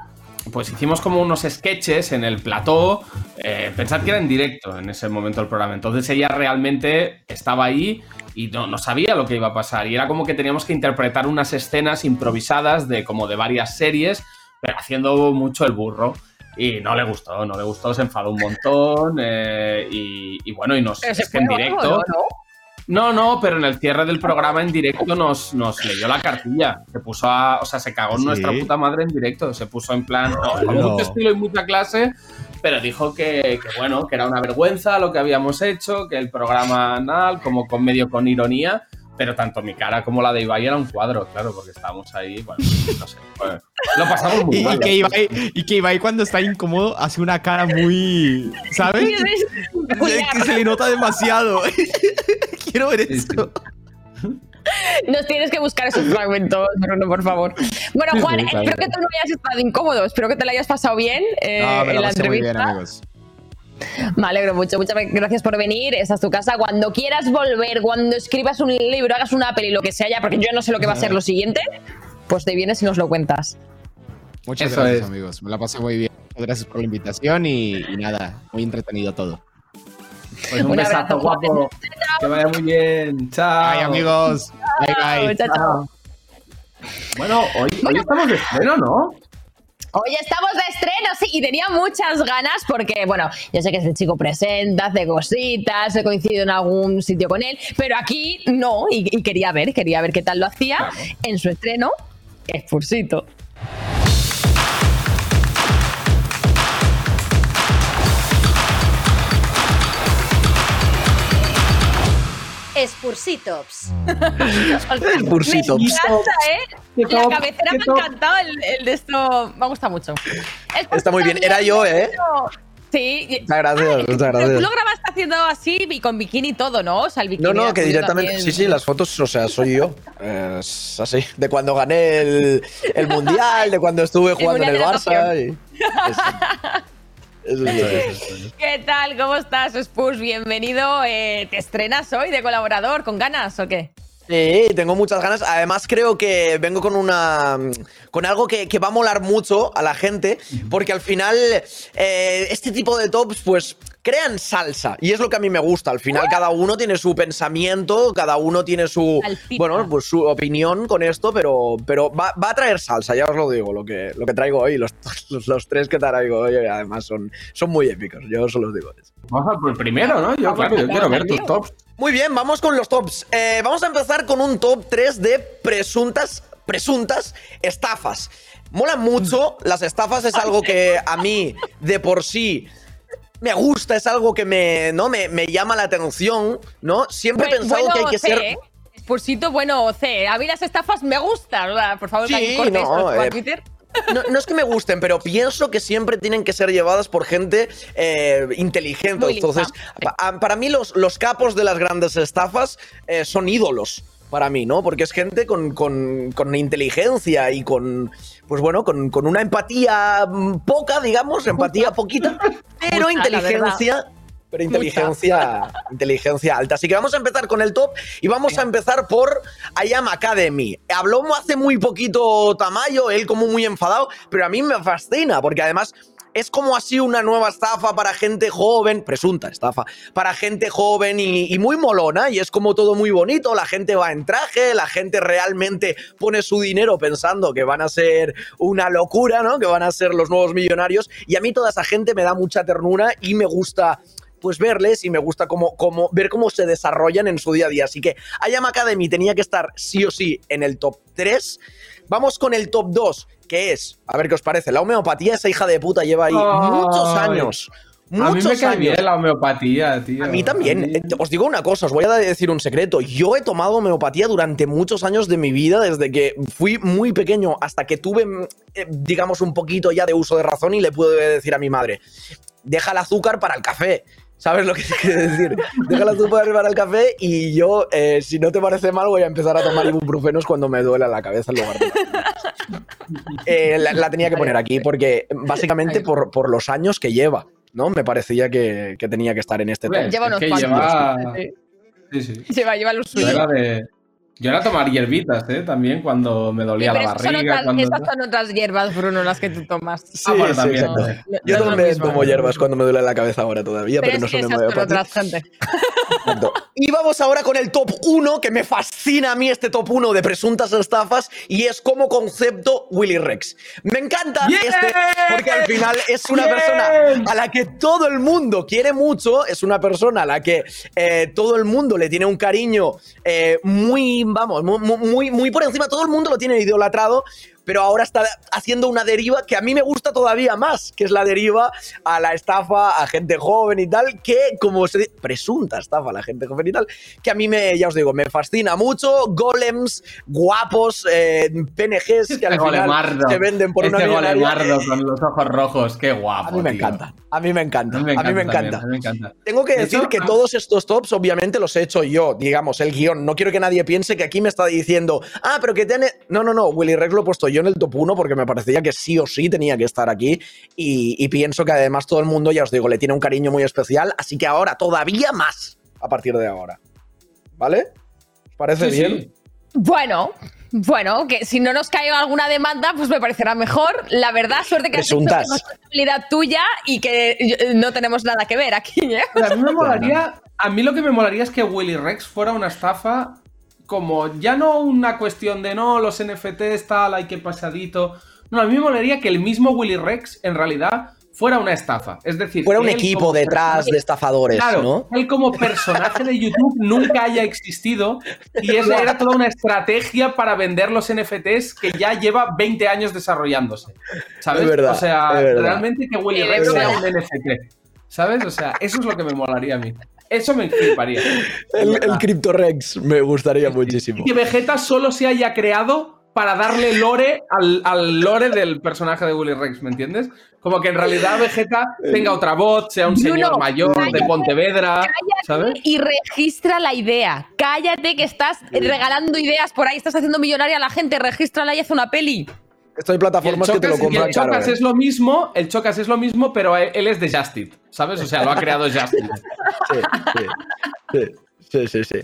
pues hicimos como unos sketches en el plató. Eh, pensad que era en directo en ese momento el programa. Entonces ella realmente estaba ahí y no, no sabía lo que iba a pasar. Y era como que teníamos que interpretar unas escenas improvisadas de como de varias series, pero haciendo mucho el burro. Y no le gustó, no le gustó, se enfadó un montón. eh, y, y bueno, y nos Pero es que en directo. ¿no? No, no, pero en el cierre del programa en directo nos, nos leyó la cartilla. Se puso a. O sea, se cagó en ¿Sí? nuestra puta madre en directo. Se puso en plan. no, con Hola. mucho estilo y mucha clase. Pero dijo que, que, bueno, que era una vergüenza lo que habíamos hecho, que el programa nada, como con medio con ironía. Pero tanto mi cara como la de Ibai era un cuadro, claro, porque estábamos ahí, bueno, no sé. bueno, lo pasamos muy Y, mal. y que Ibai, y que Ibai cuando está incómodo hace una cara muy... ¿Sabes? Es que se le nota demasiado. Quiero ver esto. Nos tienes que buscar esos fragmentos, Bruno, por favor. Bueno, Juan, sí, claro. espero que tú no hayas estado incómodo, espero que te lo hayas pasado bien eh, No, me en la pasé muy bien, entrevista. amigos. Me alegro mucho, muchas gracias por venir. Esta es tu casa. Cuando quieras volver, cuando escribas un libro, hagas una peli, lo que sea ya, porque yo no sé lo que va a ser lo siguiente, pues te vienes y nos lo cuentas. Muchas Eso gracias, es. amigos. Me la pasé muy bien. Muchas gracias por la invitación y, y nada, muy entretenido todo. Pues un, Un besazo, abrazo, Juan. guapo. Que vaya muy bien. Chao. Ay, amigos. Bye, bye. Chao, chao. Bueno, hoy, hoy estamos de estreno, ¿no? Hoy estamos de estreno, sí, y tenía muchas ganas porque, bueno, yo sé que este chico presenta, hace cositas, he coincidido en algún sitio con él, pero aquí no, y, y quería ver, quería ver qué tal lo hacía en su estreno, Expursito. Expulsitops. Expulsitops. Me encanta, ¿eh? La cabecera me ha encantado, el, el de esto me ha gustado mucho. Está muy bien. Era yo, ¿eh? Sí. Muchas gracias, muchas Pero tú gracias. lo grabaste haciendo así y con bikini y todo, ¿no? O sea, el bikini. No, no, que directamente. también. Sí, sí, las fotos, o sea, soy yo. Es así. De cuando gané el, el mundial, de cuando estuve jugando en el Barça. y- ¿Qué tal? ¿Cómo estás, Spurs? Bienvenido. Eh, ¿Te estrenas hoy de colaborador? ¿Con ganas o qué? Sí, tengo muchas ganas. Además, creo que vengo con una. con algo que, que va a molar mucho a la gente. Porque al final, eh, este tipo de tops, pues. crean salsa. Y es lo que a mí me gusta. Al final, cada uno tiene su pensamiento, cada uno tiene su. Salsita. Bueno, pues su opinión con esto, pero, pero va, va a traer salsa, ya os lo digo. Lo que, lo que traigo hoy, los, los, los tres que traigo hoy, además son, son muy épicos. Yo os los digo. Vamos a por el primero, ¿no? Yo, claro, yo quiero ver tus tops. Muy bien, vamos con los tops. Eh, vamos a empezar con un top 3 de presuntas, presuntas estafas. Mola mucho, las estafas es algo que a mí de por sí me gusta, es algo que me, ¿no? me, me llama la atención, ¿no? Siempre he pensado que hay que ser... ¿eh? Spursito, bueno, C. A mí las estafas me gustan. ¿verdad? Por favor, Sí, no, eh, Twitter. No, no es que me gusten, pero pienso que siempre tienen que ser llevadas por gente eh, inteligente. Muy. Entonces, pa- a- para mí los, los capos de las grandes estafas eh, son ídolos. Para mí, ¿no? Porque es gente con, con- con inteligencia y con, pues bueno, con, con una empatía mm, poca, digamos, empatía poquita, pero inteligencia, pero inteligencia, inteligencia alta. Así que vamos a empezar con el top y vamos a empezar por Ayam Academy. Habló hace muy poquito Tamayo, él como muy enfadado, pero a mí me fascina porque además es como así una nueva estafa para gente joven, presunta estafa, para gente joven y, y muy molona, y es como todo muy bonito, la gente va en traje, la gente realmente pone su dinero pensando que van a ser una locura, ¿no? Que van a ser los nuevos millonarios, y a mí toda esa gente me da mucha ternura y me gusta pues verles y me gusta cómo, cómo, ver cómo se desarrollan en su día a día. Así que Ayam Academy tenía que estar sí o sí en el top 3. Vamos con el top 2, que es, a ver qué os parece, la homeopatía, esa hija de puta lleva ahí muchos años. A mí Muchos me cae años. bien la homeopatía, tío. A mí también. Eh, Os digo una cosa, os voy a decir un secreto. Yo he tomado homeopatía durante muchos años de mi vida, desde que fui muy pequeño hasta que tuve, mm, eh, digamos, un poquito ya de uso de razón y le pude decir a mi madre, deja el azúcar para el café. ¿Sabes lo que quiero decir? Deja azúcar para el café y yo, eh, si no te parece mal, voy a empezar a tomar ibuprofenos cuando me duele la cabeza en lugar de... Eh, la, la tenía que poner aquí porque básicamente por, por los años que lleva, ¿no? Me parecía que, que tenía que estar en este top. Lleva es unos que cuantos. lleva- Sí. Sí, sí. Lleva, lleva los Yo suyos. de. Yo era tomar hierbitas, ¿eh? También cuando me dolía Pero la son, barriga. otras, cuando... esas son otras hierbas, Bruno, las que tú tomas. Ah, bueno, sí, también. No- Yo no también mismo. tomo hierbas cuando me duele la cabeza ahora todavía, pero, Pero no son son. Exacto. Y vamos ahora con el top 1, que me fascina a mí este top 1 de presuntas estafas, y es como concepto Willy Rex. Me encanta ¡Bien! este, porque al final es una ¡Bien! persona a la que todo el mundo quiere mucho, es una persona a la que eh, todo el mundo le tiene un cariño eh, muy, vamos, mu- mu- muy, muy por encima, todo el mundo lo tiene idolatrado. Pero ahora está haciendo una deriva que a mí me gusta todavía más, que es la deriva a la estafa a gente joven y tal, que como se dice, presunta estafa a la gente joven y tal, que a mí me, ya os digo, me fascina mucho. Golems, guapos, eh, PNGs que al Este final se venden por una Este millonaria. golemardo con los ojos rojos, qué guapo. A mí me tío. encanta, a mí me encanta, A mí me encanta. a mí me encanta. a mí me encanta. Tengo que De decir hecho, que a- todos estos tops, obviamente, los he hecho yo, digamos, el guion. No quiero que nadie piense que aquí me está diciendo, ah, pero que tiene. No, no, no, Willy Rex lo he puesto yo en el top 1 porque me parecía que sí o sí tenía que estar aquí. Y, y pienso que además todo el mundo, ya os digo, le tiene un cariño muy especial. Así que ahora, todavía más a partir de ahora. ¿Vale? ¿Os parece Sí, bien? sí. Bueno, bueno, que si no nos cae alguna demanda, pues me parecerá mejor. La verdad, suerte que has dicho que Presuntas. es responsabilidad tuya y que eh, no tenemos nada que ver aquí, ¿eh? A mí me molaría. A mí lo que me molaría es que Willy Rex fuera una estafa. Como ya no una cuestión de no, los NFTs tal, hay que pasadito. No, a mí me molaría que el mismo Willy Rex en realidad fuera una estafa. Es decir, Fuera un equipo detrás personaje- de estafadores, Claro, ¿no? él como personaje de YouTube nunca haya existido y esa era toda una estrategia para vender los NFTs que ya lleva 20 años desarrollándose. ¿Sabes? Es verdad, o sea, es verdad. realmente que Willy Rex sea un NFT. ¿Sabes? O sea, eso es lo que me molaría a mí. Eso me fliparía. El, el Crypto Rex me gustaría muchísimo. Que Vegeta solo se haya creado para darle lore al, al lore del personaje de Willy Rex, ¿me entiendes? Como que en realidad Vegeta tenga otra voz, sea un Bruno, señor mayor de cállate, Pontevedra, ¿sabes? Y registra la idea. Cállate que estás regalando ideas por ahí, estás haciendo millonaria a la gente, regístrala y haz una peli. Esto hay plataformas que te lo y compran el caro. Chocas ¿eh? es lo mismo, el Chocas es lo mismo, pero él él es de Justit, ¿sabes? O sea, lo ha creado Justit. Sí, sí, sí. Sí, sí, sí.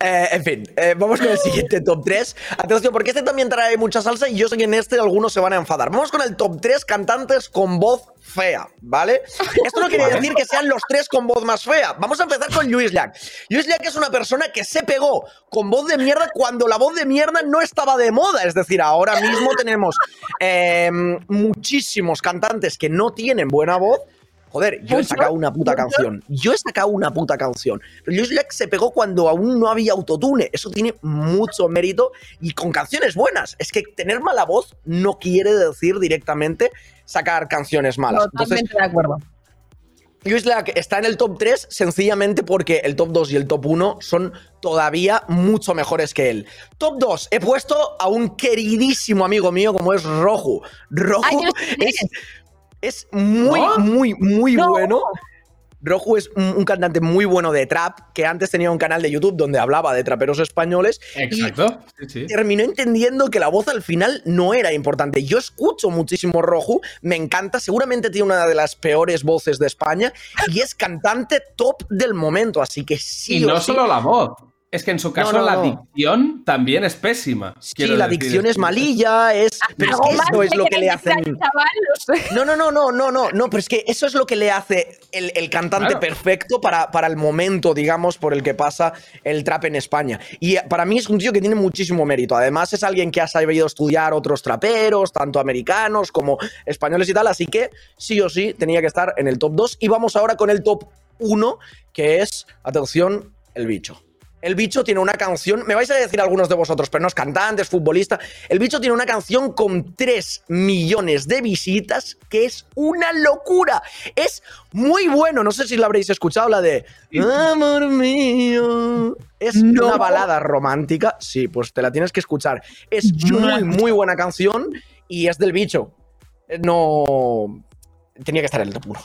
Eh, en fin, eh, vamos con el siguiente top 3. Atención, porque este también trae mucha salsa y yo sé que en este algunos se van a enfadar. Vamos con el top 3 cantantes con voz fea, ¿vale? Esto no quiere decir que sean los tres con voz más fea. Vamos a empezar con Luis Llach. Luis Llach es una persona que se pegó con voz de mierda cuando la voz de mierda no estaba de moda. Es decir, ahora mismo tenemos eh, muchísimos cantantes que no tienen buena voz. Joder, yo he sacado una puta canción. Yo he sacado una puta canción. Pero Luis Llach se pegó cuando aún no había autotune. Eso tiene mucho mérito y con canciones buenas. Es que tener mala voz no quiere decir directamente sacar canciones malas. Entonces, Totalmente de acuerdo. Luis Llach está en el top 3 sencillamente porque el top 2 y el top 1 son todavía mucho mejores que él. Top 2, he puesto a un queridísimo amigo mío como es Roju. Roju Ay, es, es muy, muy, muy bueno. Roju es un, un cantante muy bueno de trap que antes tenía un canal de YouTube donde hablaba de traperos españoles. y Exacto. Sí, sí. terminó entendiendo que la voz al final no era importante. Yo escucho muchísimo Roju, me encanta, seguramente tiene una de las peores voces de España y es cantante top del momento, así que sí. y no sí- solo la voz. Es que en su caso no, la dicción también es pésima. Sí, la decir. dicción es malilla, es. Pero es que lo que le hacen. no. No, no, no, no, no, no, pero es que eso es lo que le hace el, el cantante Claro. perfecto para, para el momento, digamos, por el que pasa el trap en España. Y eh, para mí es un tío que tiene muchísimo mérito. Además, es alguien que ha sabido estudiar otros traperos, tanto americanos como españoles y tal. Así que sí o sí tenía que estar en el top 2. Y vamos ahora con el top 1, que es, atención, el bicho. El bicho tiene una canción, me vais a decir algunos de vosotros, pero no es cantante, es futbolista. El bicho tiene una canción con 3 millones de visitas, que es una locura. Es muy bueno, no sé si la habréis escuchado, la de Amor mío. Es una balada romántica, sí, pues te la tienes que escuchar. Es muy, muy buena canción y es del bicho. Eh, No... Tenía que estar en el top 1.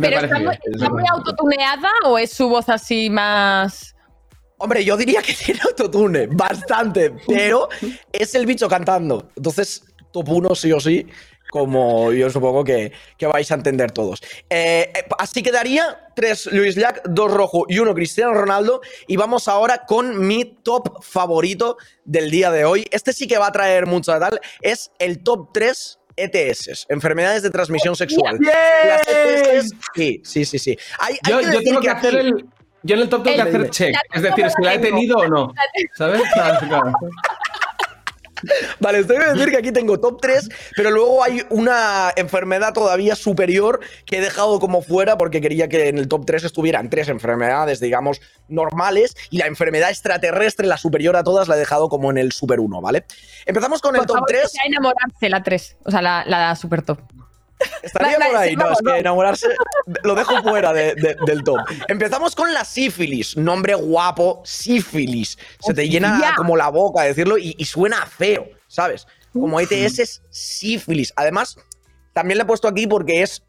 ¿Pero está, muy, está muy autotuneada o es su voz así más...? Hombre, yo diría que tiene autotune, bastante, pero es el bicho cantando. Entonces, top 1 sí o sí, como yo supongo que, que vais a entender todos. Eh, eh, así quedaría 3 Luis Llach, 2 Rojo y 1 Cristiano Ronaldo. Y vamos ahora con mi top favorito del día de hoy. Este sí que va a traer mucho de tal. Es el top 3 ETS, enfermedades de transmisión sexual. Las ETS, sí, sí, sí, sí. Hay, hay Yo, que yo tengo que aquí- hacer el. Yo en el top tengo que hacer check. Es decir, si la he tenido o no. ¿Sabes? Claro, claro. Vale, tengo que decir que aquí tengo top 3, pero luego hay una enfermedad todavía superior que he dejado como fuera porque quería que en el top 3 estuvieran tres enfermedades, digamos, normales, y la enfermedad extraterrestre, la superior a todas, la he dejado como en el super 1, ¿vale? Empezamos con el top favor, 3. que sea enamorarse la 3. O sea, la, la super top. Estaría por ahí, no, es que enamorarse lo dejo fuera de- de- del top. Empezamos con la sífilis, nombre guapo, sífilis. Se te llena como la boca decirlo y, y suena feo, ¿sabes? Como ETS es sífilis. Además, también la he puesto aquí porque es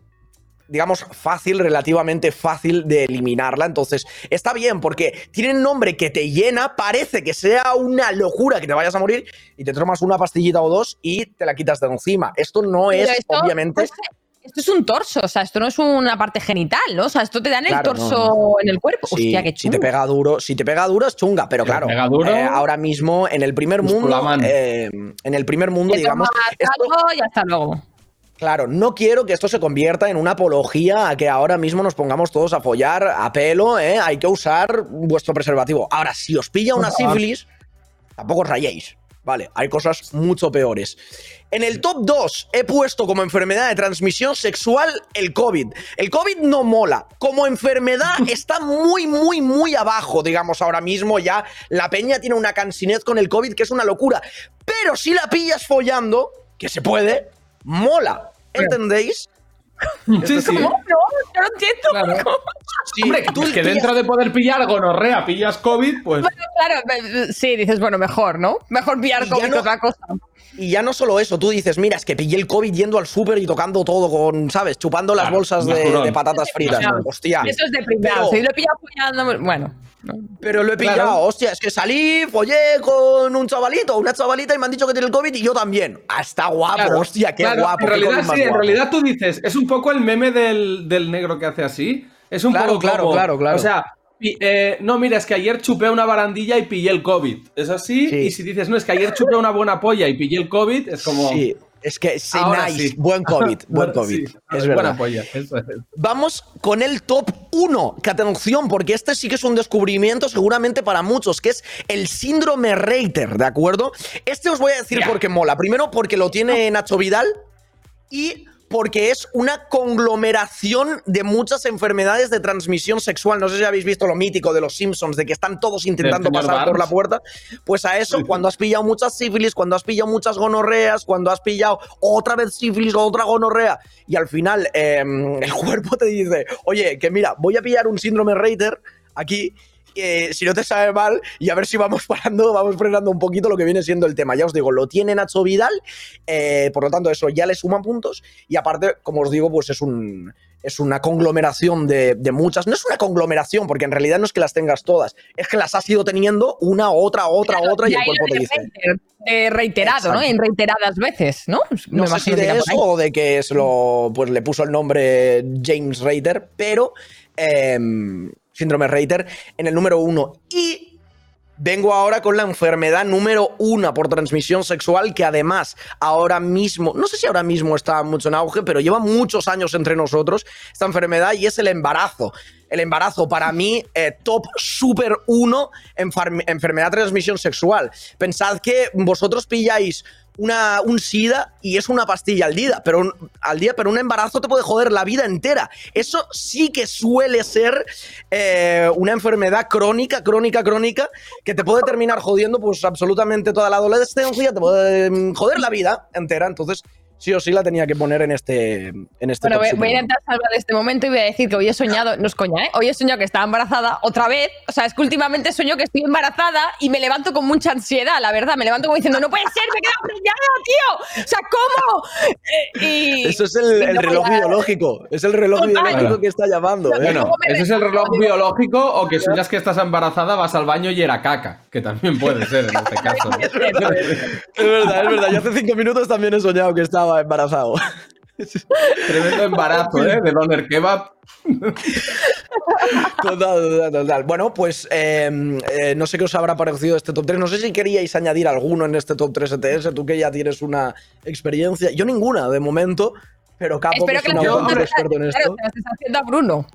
digamos, fácil, relativamente fácil de eliminarla. Entonces, está bien porque tiene un nombre que te llena, parece que sea una locura que te vayas a morir y te tomas una pastillita o dos y te la quitas de encima. Esto no es, esto, obviamente... pues, esto es un torso, o sea, esto no es una parte genital, ¿no? O sea, esto te da en el Claro, torso, no, en el cuerpo. Sí, Hostia, qué si te pega duro, si te pega duro es chunga, pero Si claro, pega duro, eh, ahora mismo en el primer mundo, eh, en el primer mundo, digamos, esto, y hasta luego. Claro, no quiero que esto se convierta en una apología a que ahora mismo nos pongamos todos a follar a pelo, ¿eh? Hay que usar vuestro preservativo. Ahora, si os pilla una favor. sífilis, tampoco os rayéis. Vale, hay cosas mucho peores. En el top 2 he puesto como enfermedad de transmisión sexual el COVID. El COVID no mola. Como enfermedad está muy, muy, muy abajo, digamos, ahora mismo ya. La peña tiene una cansinez con el COVID que es una locura. Pero si la pillas follando, que se puede, mola. ¿Entendéis? Sí, sí. ¿Cómo? No, yo no entiendo. Claro. ¿Cómo? Sí, Hombre, tú es que dentro de poder pillar gonorrea, pillas COVID, pues. Bueno, claro, eh, sí, dices, bueno, mejor, ¿no? Mejor pillar Y COVID que no- otra cosa. Y ya no solo eso, tú dices, mira, es que pillé el COVID yendo al súper y tocando todo con, ¿sabes? Chupando las bolsas de, patatas fritas. Hostia. Eso es de primero. Pero- Si lo he pillado bueno. ¿No? Pero lo he pillado, Claro. hostia, es que salí, follé con un chavalito, una chavalita y me han dicho que tiene el COVID y yo también. Ah, está guapo, Claro, hostia, qué claro, guapo. En realidad, en realidad tú dices, es un poco el meme del, del negro que hace así. Es un Claro, poco claro, como- claro, claro. O sea, eh, no, mira, es que ayer chupé una barandilla y pillé el COVID. Es así. Y si dices, no, es que ayer chupé una buena polla y pillé el COVID, es como. Sí, es que sí, Ahora nice, sí. buen COVID, buen COVID. Sí, es verdad. polla. eso es. Vamos con el top 1, que atención, porque este sí que es un descubrimiento seguramente para muchos, que es el síndrome Reiter, ¿de acuerdo? Este os voy a decir por qué mola. Primero, porque lo tiene Nacho Vidal y porque es una conglomeración de muchas enfermedades de transmisión sexual. No sé si habéis visto lo mítico de los Simpsons, de que están todos intentando pasar por la puerta. Pues a eso, cuando has pillado muchas sífilis, cuando has pillado muchas gonorreas, cuando has pillado otra vez sífilis o otra gonorrea, y al final eh, el cuerpo te dice, oye, que mira, voy a pillar un síndrome Reiter aquí. Eh, si no te sabe mal, y a ver si vamos parando, vamos frenando un poquito lo que viene siendo el tema. Ya os digo, lo tiene Nacho Vidal, eh, por lo tanto, eso ya le suma puntos. Y aparte, como os digo, pues es un. Es una conglomeración de, de muchas. No es una conglomeración, porque en realidad no es que las tengas todas, es que las has ido teniendo una, otra, otra, otra, y el cuerpo te dice. de reiterado, ¿no? En reiteradas veces, ¿no? No Me sé si de eso o de que se lo, pues le puso el nombre James Reiter, pero em, síndrome Reiter en el número uno. Y vengo ahora con la enfermedad número uno por transmisión sexual, que además ahora mismo, no sé si ahora mismo está mucho en auge, pero lleva muchos años entre nosotros esta enfermedad y es el embarazo. El embarazo para mí, eh, top super uno enferme- enfermedad transmisión sexual. Pensad que vosotros pilláis una, un SIDA y es una pastilla al día, pero un, al día, pero un embarazo te puede joder la vida entera. Eso sí que suele ser eh, una enfermedad crónica, crónica, crónica, que te puede terminar jodiendo pues absolutamente toda la adolescencia, te puede mm, joder la vida entera. Entonces, sí o sí la tenía que poner en este, en este Bueno, voy, a intentar salvar este momento y voy a decir que hoy he soñado, no es coña, ¿eh? Hoy he soñado que estaba embarazada otra vez. O sea, es que últimamente sueño que estoy embarazada y me levanto con mucha ansiedad, la verdad. Me levanto como diciendo, no puede ser, me he quedado preñada, tío. O sea, ¿cómo? Eh, y- Eso es el, y el luego reloj biológico. Es el reloj Total. biológico que está llamando. ¿eh? Bueno, ese es el reloj biológico o que sueñas que estás embarazada, vas al baño y era caca, que también puede ser en este caso. Es verdad, es verdad. Yo hace cinco minutos también he soñado que estaba embarazado. Tremendo embarazo, ¿eh? De Doner Kebab. Total, total, total. Bueno, pues eh, eh, no sé qué os habrá parecido este top 3. No sé si queríais añadir alguno en este top 3 ETS. Tú que ya tienes una experiencia. Yo ninguna, de momento. Pero Capo, que Espero es que un la yo, auténtico pregunta experto en esto. te la estés haciendo a Bruno.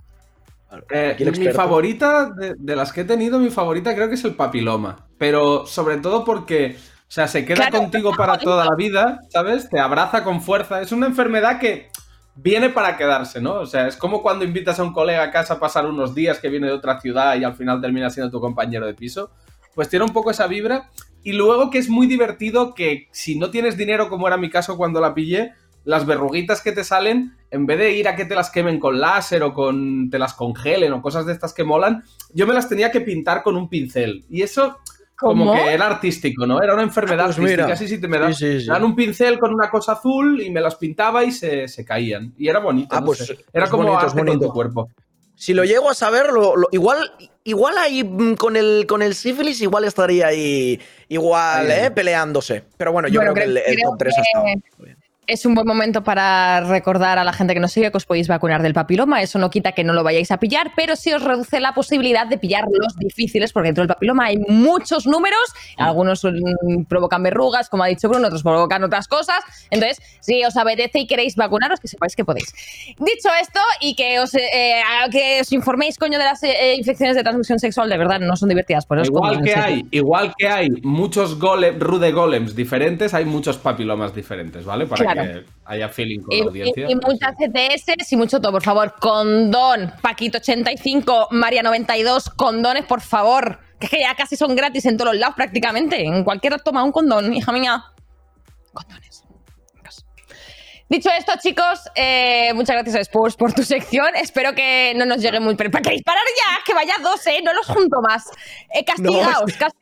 Eh, mi favorita, de, de las que he tenido, mi favorita creo que es el papiloma. Pero sobre todo porque, o sea, se queda Claro, contigo para toda la vida, ¿sabes? Te abraza con fuerza. Es una enfermedad que viene para quedarse, ¿no? O sea, es como cuando invitas a un colega a casa a pasar unos días que viene de otra ciudad y al final termina siendo tu compañero de piso. Pues tiene un poco esa vibra. Y luego que es muy divertido que si no tienes dinero, como era mi caso cuando la pillé, las verruguitas que te salen, en vez de ir a que te las quemen con láser o con te las congelen o cosas de estas que molan, yo me las tenía que pintar con un pincel. Y eso como ¿Cómo? que era artístico, ¿no? Era una enfermedad Pues artística. mira. Sí, sí, te me dan, Sí, sí, dan un pincel con una cosa azul y me las pintaba y se, se caían. Y era bonito. Ah, no pues sé. Era como bonito, arte con bonito. tu cuerpo. Si lo llego a saber, lo- lo- igual, igual ahí mm, con el, con el sífilis, igual estaría ahí, igual, Ahí. ¿eh? Peleándose. Pero bueno, yo Bueno, creo, que el, el creo top 3 que- está muy bien. Es un buen momento para recordar a la gente que nos sigue que os podéis vacunar del papiloma. Eso no quita que no lo vayáis a pillar, pero sí os reduce la posibilidad de pillar los difíciles, porque dentro del papiloma hay muchos números. Algunos mm, provocan verrugas, como ha dicho Bruno, otros provocan otras cosas. Entonces, si os apetece y queréis vacunaros, que sepáis que podéis. Dicho esto, y que os, eh, a- que os informéis, coño, de las eh, infecciones de transmisión sexual, de verdad, no son divertidas. Por Igual que hay, igual que hay muchos rude golems diferentes, hay muchos papilomas diferentes, ¿vale? Para Claro. Que haya feeling con Y, la audiencia. y- y muchas CTS y mucho todo, por favor. Condón, Paquito85, María92, condones, por favor. Que es que ya casi son gratis en todos los lados prácticamente. En cualquiera toma un condón, hija mía. Condones. Dicho esto, chicos, eh, muchas gracias a Spurs por tu sección. Espero que no nos llegue muy... ¿para qué disparar ya? Que vaya dos, ¿eh? No los junto más. Eh, castigaos, castigaos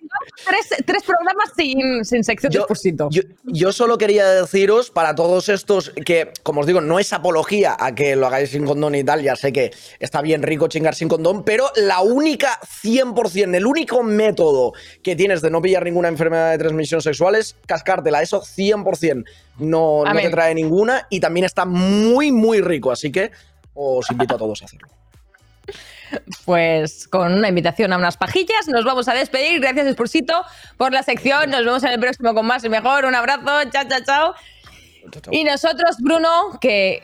tres, tres programas sin, sin sección de Spursito. Yo, yo solo quería deciros para todos estos que, como os digo, no es apología a que lo hagáis sin condón y tal, ya sé que está bien rico chingar sin condón, pero la única 100%, el único método que tienes de no pillar ninguna enfermedad de transmisión sexual es cascártela, eso 100%. No, no Amén. te trae ninguna y también está muy, muy rico, así que os invito a todos a hacerlo. Pues con una invitación a unas pajillas nos vamos a despedir. Gracias, Spursito, por la sección. Nos vemos en el próximo con más y mejor. Un abrazo. Chao, chao, chao. Y nosotros, Bruno, que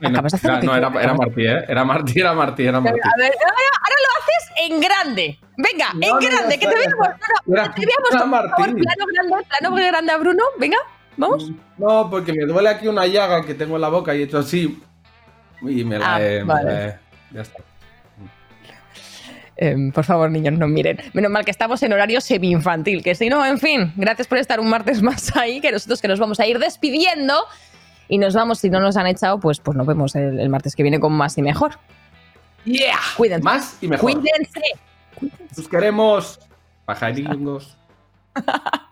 Bueno, acabas de hacer era- lo que no, era, era Martí, ¿eh? Era Martí, era Martí, era Martí. A ver, ahora, ahora lo haces en grande. Venga, No, en no, grande, que te veamos. No, Era- que te veamos, era por favor, Martín. plano grande, plano grande a Bruno. Venga, vamos. No, porque me duele aquí una llaga que tengo en la boca y he hecho así. Y me la Ah, he. me vale. la he- Ya está. Em, por favor, niños, no miren. Menos mal que estamos en horario semi-infantil, que si no, en fin, gracias por estar un martes más ahí, que nosotros que nos vamos a ir despidiendo y nos vamos, si no nos han echado, pues, pues nos vemos el, el martes que viene con más y mejor. ¡Yeah! Cuídense. Más y mejor. Cuídense. Os queremos. Pajaringos.